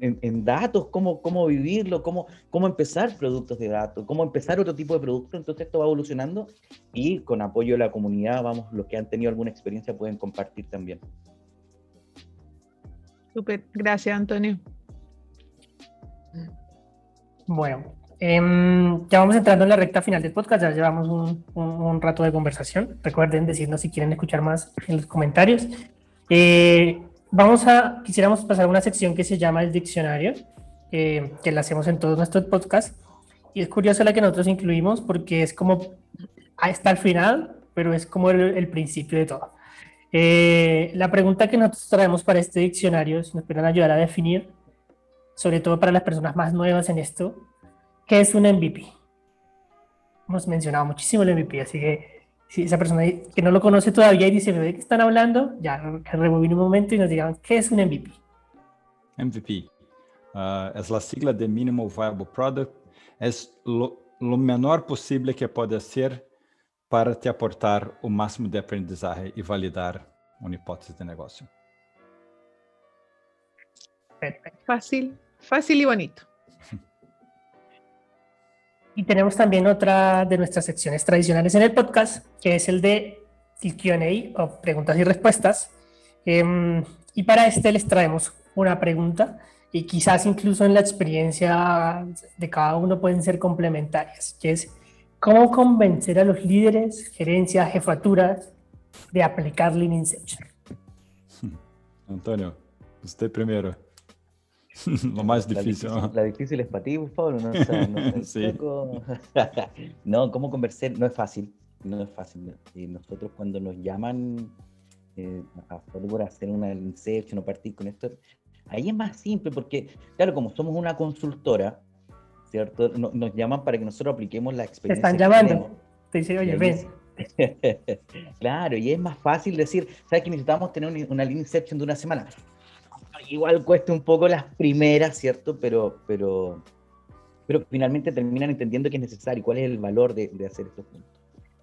en, datos, cómo, cómo vivirlo, cómo, cómo empezar productos de datos, cómo empezar otro tipo de producto. Entonces esto va evolucionando y con apoyo de la comunidad, vamos, los que han tenido alguna experiencia pueden compartir también. Súper, gracias Antonio. Bueno, Em, ya vamos entrando en la recta final del podcast, ya llevamos un, un, rato de conversación. Recuerden decirnos si quieren escuchar más en los comentarios. Eh, vamos a, quisiéramos pasar a una sección que se llama el diccionario, eh, que la hacemos en todos nuestros podcasts. Y es curioso la que nosotros incluimos porque es como, está al final, pero es como el, el principio de todo. Eh, la pregunta que nosotros traemos para este diccionario, si nos pueden ayudar a definir, sobre todo para las personas más nuevas en esto, ¿Qué es un MVP? Hemos mencionado muchísimo el MVP, así que si esa persona que no lo conoce todavía y dice, ¿de qué están hablando? Ya, que rebobine un momento y nos digan, ¿qué es un MVP? MVP uh, es la sigla de Minimal Viable Product, es lo, lo menor posible que puede ser para te aportar o máximo de aprendizaje y validar una hipótesis de negocio. Perfecto. Fácil, fácil y bonito. Y tenemos también otra de nuestras secciones tradicionales en el podcast, que es el de el QA o preguntas y respuestas. Em, y para este les traemos una pregunta y quizás incluso en la experiencia de cada uno pueden ser complementarias, que es cómo convencer a los líderes, gerencias, jefaturas de aplicar Lean Inception. Antonio, usted primero. Lo más difícil. La difícil, es para ti, Pablo. No, no, sí. no, cómo convencer no es fácil. No es fácil. Y nosotros cuando nos llaman eh, a favor hacer una Inception o partir con esto, ahí es más simple porque, claro, como somos una consultora, ¿cierto? nos llaman para que nosotros apliquemos la experiencia. Te están llamando. Te dicen, oye, ven. claro, y es más fácil decir, ¿sabes que necesitamos tener una línea Inception de una semana? Igual cuesta un poco las primeras, ¿cierto? Pero, pero, pero finalmente terminan entendiendo que es necesario y cuál es el valor de, hacer estos puntos.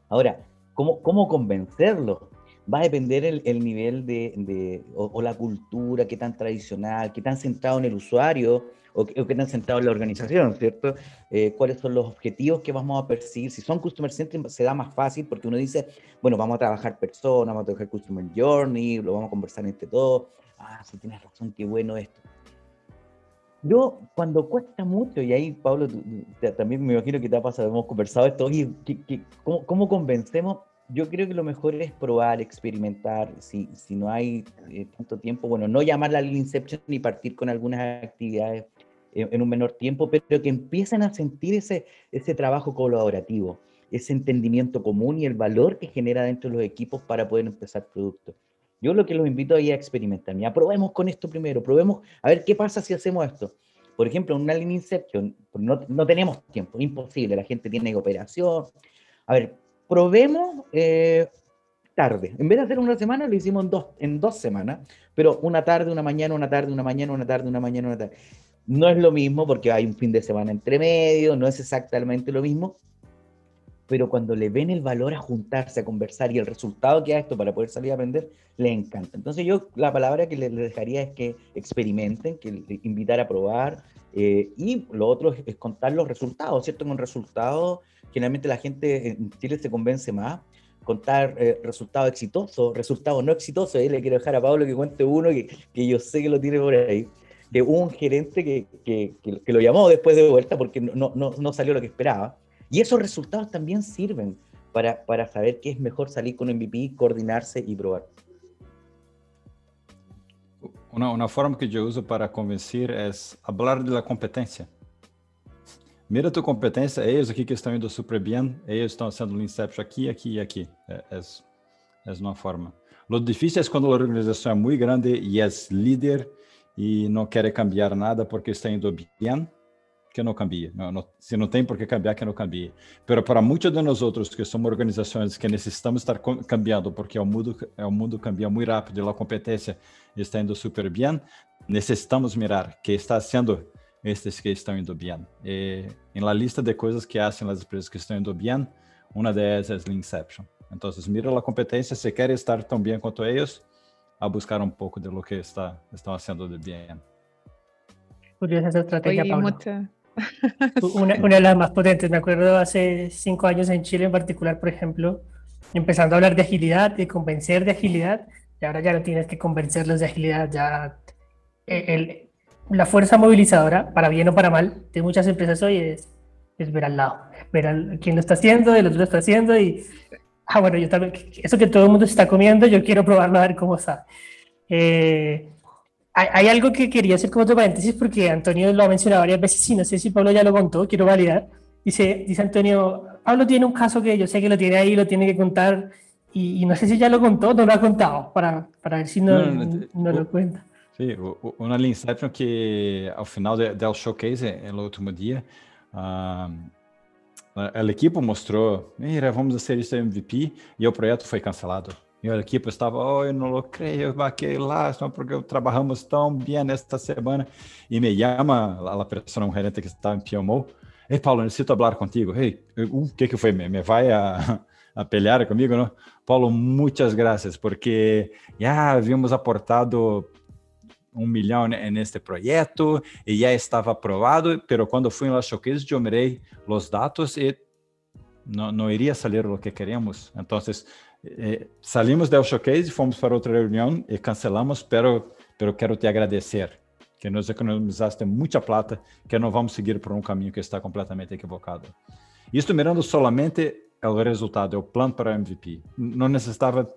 Ahora, ¿cómo, cómo convencerlo? Va a depender el, el nivel de, o, la cultura, qué tan tradicional, qué tan centrado en el usuario, o, qué tan centrado en la organización, ¿cierto? Eh, ¿Cuáles son los objetivos que vamos a perseguir? Si son Customer Centric, se da más fácil porque uno dice, bueno, vamos a trabajar personas, vamos a trabajar Customer Journey, lo vamos a conversar entre todos. Ah, sí, tienes razón, qué bueno esto. Yo, cuando cuesta mucho, y ahí, Pablo, también me imagino que te ha pasado, hemos conversado esto, oye, cómo, cómo, convencemos? Yo creo que lo mejor es probar, experimentar. Si, si no hay eh, tanto tiempo, bueno, no llamarla al Inception ni partir con algunas actividades en, un menor tiempo, pero que empiecen a sentir ese, ese trabajo colaborativo, ese entendimiento común y el valor que genera dentro de los equipos para poder empezar productos. Yo lo que los invito ahí a experimentar, ya probemos con esto primero, probemos a ver qué pasa si hacemos esto. Por ejemplo, en una Lean Inception, no, no tenemos tiempo, imposible, la gente tiene operación. A ver, probemos eh, tarde. En vez de hacer una semana, lo hicimos en dos, en dos semanas, pero una tarde, una mañana, una tarde, una mañana, una tarde, una mañana, una tarde. No es lo mismo porque hay un fin de semana entre medio, no es exactamente lo mismo, pero cuando le ven el valor a juntarse, a conversar y el resultado que ha esto para poder salir a aprender, le encanta. Entonces yo la palabra que les dejaría es que experimenten, que invitar a probar eh, y lo otro es, contar los resultados, ¿cierto? Con resultados, generalmente la gente en Chile se convence más, contar eh, resultados exitosos, resultados no exitosos, ahí le quiero dejar a Pablo que cuente uno que, que yo sé que lo tiene por ahí de un gerente que, que, que, lo llamó después de vuelta porque no, no, no, salió lo que esperaba. Y esos resultados también sirven para, para saber que es mejor salir con MVP, coordinarse y probar. Una, una, forma que yo uso para convencer es hablar de la competencia. Mira tu competencia, ellos aquí que están indo super bien, ellos están haciendo el Inception aquí, aquí y aquí. Es, es una forma. Lo difícil es cuando la organización es muy grande y es líder e não quer cambiar nada porque está indo bem, que não cambie. Não, não, se não tem por que cambiar, que não cambie. Mas para muitos de nós outros que somos organizações que necessitamos estar cambiando porque o mundo o mundo cambia muito rápido e a competência está indo super bem, necessitamos mirar que está sendo estes que estão indo bem. E, em la lista de coisas que fazem as empresas que estão indo bem, uma delas é a Inception. Então, mira a competência, se quer estar tão bem quanto eles, a buscar un poco de lo que está, está haciendo de bien. Curiosa esa estrategia, Pablo. Una, una, de las más potentes, me acuerdo hace cinco años en Chile en particular, por ejemplo, empezando a hablar de agilidad, de convencer de agilidad, y ahora ya no tienes que convencerlos de agilidad, ya eh, el, la fuerza movilizadora, para bien o para mal, de muchas empresas hoy es, es ver al lado, ver quién lo está haciendo, el otro lo está haciendo y ah, bueno, yo también, eso que todo el mundo está comiendo, yo quiero probarlo a ver cómo está. Eh, hay, algo que quería hacer como otro paréntesis porque Antonio lo ha mencionado varias veces y no sé si Pablo ya lo contó, quiero validar. Dice, dice Antonio, Pablo tiene un caso que yo sé que lo tiene ahí, lo tiene que contar y, no sé si ya lo contó, no lo ha contado, para, para ver si no, no, lo cuenta. Sí, una Inception que al final del showcase, el último día, uh, o equipe mostrou, mira, vamos ser isso MVP, e o projeto foi cancelado. E a equipe estava, oh, eu não creio, vaquei lá, só porque trabalhamos tão bem nesta semana. E me chama a pessoa, um gerente que está em PMO, Ei, Paulo, necessito falar contigo. Ei, o que que foi? Me, me vai a, a pelear comigo, não? Paulo, muitas graças, porque já havíamos aportado um milhão neste projeto e já estava aprovado, pero quando fui la showcase eu mirei os dados e não, não iria sair o que queremos. Então, eh, salimos del showcase, fomos para outra reunião e cancelamos, pero, pero quero te agradecer, que nos economizaste muita plata, que não vamos seguir por um caminho que está completamente equivocado. Isto mirando solamente o resultado, o plano para o MVP. Não necessitava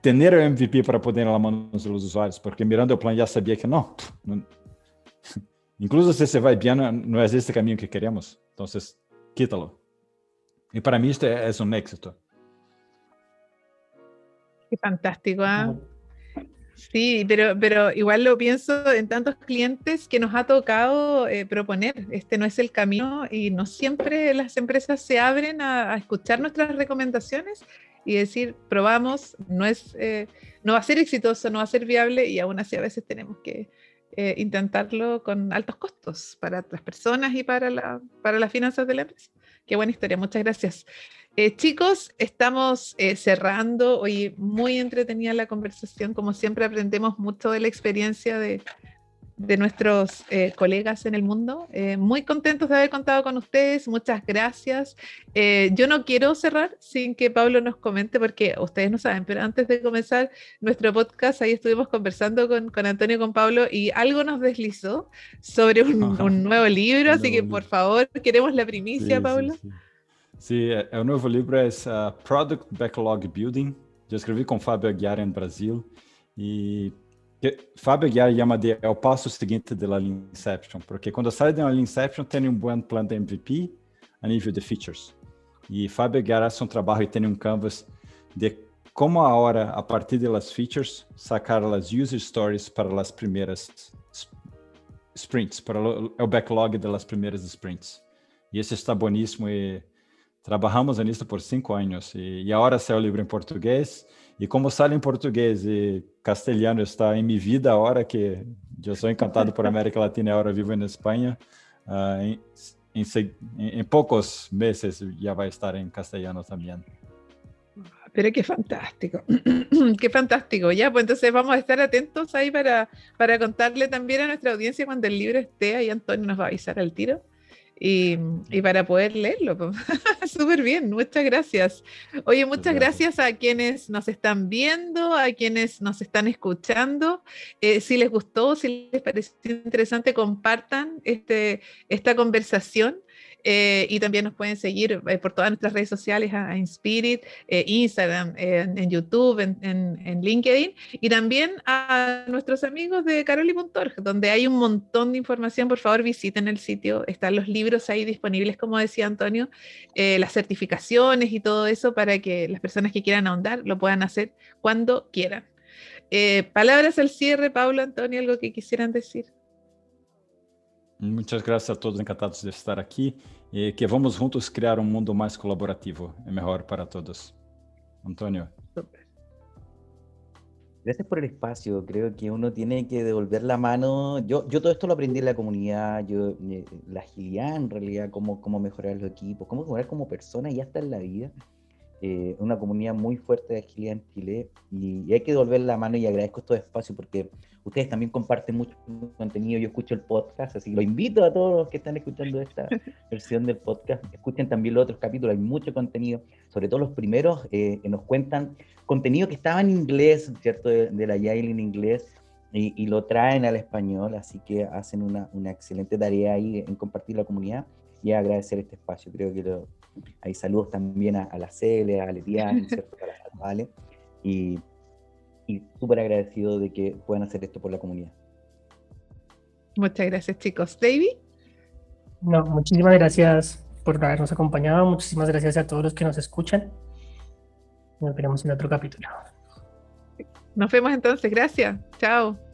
ter o MVP para poder ir na mão dos usuários, porque mirando o plano já sabia que não. não incluso se você vai bem, não é esse caminho que queremos. Então, quítalo. Y para mí este es un éxito. Qué fantástico. ¿ah? Sí, pero, pero igual lo pienso en tantos clientes que nos ha tocado eh, proponer. Este no es el camino y no siempre las empresas se abren a, escuchar nuestras recomendaciones y decir, probamos, no, es, eh, no va a ser exitoso, no va a ser viable y aún así a veces tenemos que eh, intentarlo con altos costos para las personas y para, la, para las finanzas de la empresa. Qué buena historia, muchas gracias. Eh, chicos, estamos eh, cerrando. Hoy muy entretenida la conversación. Como siempre, aprendemos mucho de la experiencia de, de nuestros eh, colegas en el mundo. Eh, muy contentos de haber contado con ustedes, muchas gracias. Eh, yo no quiero cerrar sin que Pablo nos comente, porque ustedes no saben, pero antes de comenzar nuestro podcast, ahí estuvimos conversando con, con Antonio y con Pablo y algo nos deslizó sobre un, un nuevo libro, así que por favor, queremos la primicia, sí, Pablo. Sí, sí. el nuevo libro es uh, Product Backlog Building. Yo escribí con Fabio Aguiar en Brasil y Fábio Aguiar chama de é o passo seguinte da Lean Inception, porque quando sai de uma Inception tem um bom plano de MVP a nível de features. E Fábio Aguiar faz um trabalho e tem um canvas de como a hora, a partir das features, sacar as user stories para as primeiras sprints, para o backlog das primeiras sprints. E esse está boníssimo e trabalhamos nisso por cinco anos. E, e agora saiu o livro em português e como sale em português e castelhano está em minha vida, a hora que eu sou encantado por América Latina e agora vivo na Espanha, uh, em, em, em, poucos meses já vai estar em castelhano também. Pero qué fantástico, qué fantástico. Ya, pues entonces vamos a estar atentos ahí para, para contarle también a nuestra audiencia cuando el libro esté, ahí Antonio nos va a avisar al tiro y, y para poder leerlo. Súper bien, muchas gracias. Oye, muchas gracias. a quienes nos están viendo, a quienes nos están escuchando. Eh, si les gustó, si les pareció interesante, compartan este, esta conversación. Eh, y también nos pueden seguir eh, por todas nuestras redes sociales, a, Inspirit, eh, Instagram, en YouTube, en, LinkedIn, y también a nuestros amigos de Caroli.org, donde hay un montón de información. Por favor, visiten el sitio. Están los libros ahí disponibles, como decía Antonio, las certificaciones y todo eso para que las personas que quieran ahondar lo puedan hacer cuando quieran. palabras al cierre, Pablo, Antonio, algo que quisieran decir. Muitas graças a todos encantados de estar aqui e que vamos juntos criar um mundo mais colaborativo e melhor para todos. Antonio. Gracias por el espacio. Creo que uno tiene que devolver la mano. Yo, yo todo esto lo aprendí en la comunidad, yo, eh, la agilidad en realidad, cómo, cómo mejorar los equipos, cómo mejorar como persona y hasta en la vida. Eh, una comunidad muy fuerte de agilidad en Chile y, y, hay que devolver la mano y agradezco estos espacios porque Ustedes también comparten mucho contenido, yo escucho el podcast, así que lo invito a todos los que están escuchando esta versión del podcast, escuchen también los otros capítulos, hay mucho contenido, sobre todo los primeros eh, que nos cuentan contenido que estaba en inglés, ¿cierto? De, la Yale en inglés, y, lo traen al español, así que hacen una, una, excelente tarea ahí en compartir la comunidad y agradecer este espacio. Creo que lo, hay saludos también a, la Cele, a Letian, ¿cierto? A la Vale. Y y súper agradecido de que puedan hacer esto por la comunidad. Muchas gracias, chicos. David. No, muchísimas gracias por habernos acompañado. Muchísimas gracias a todos los que nos escuchan. Nos veremos en otro capítulo. Nos vemos entonces. Gracias. Chao.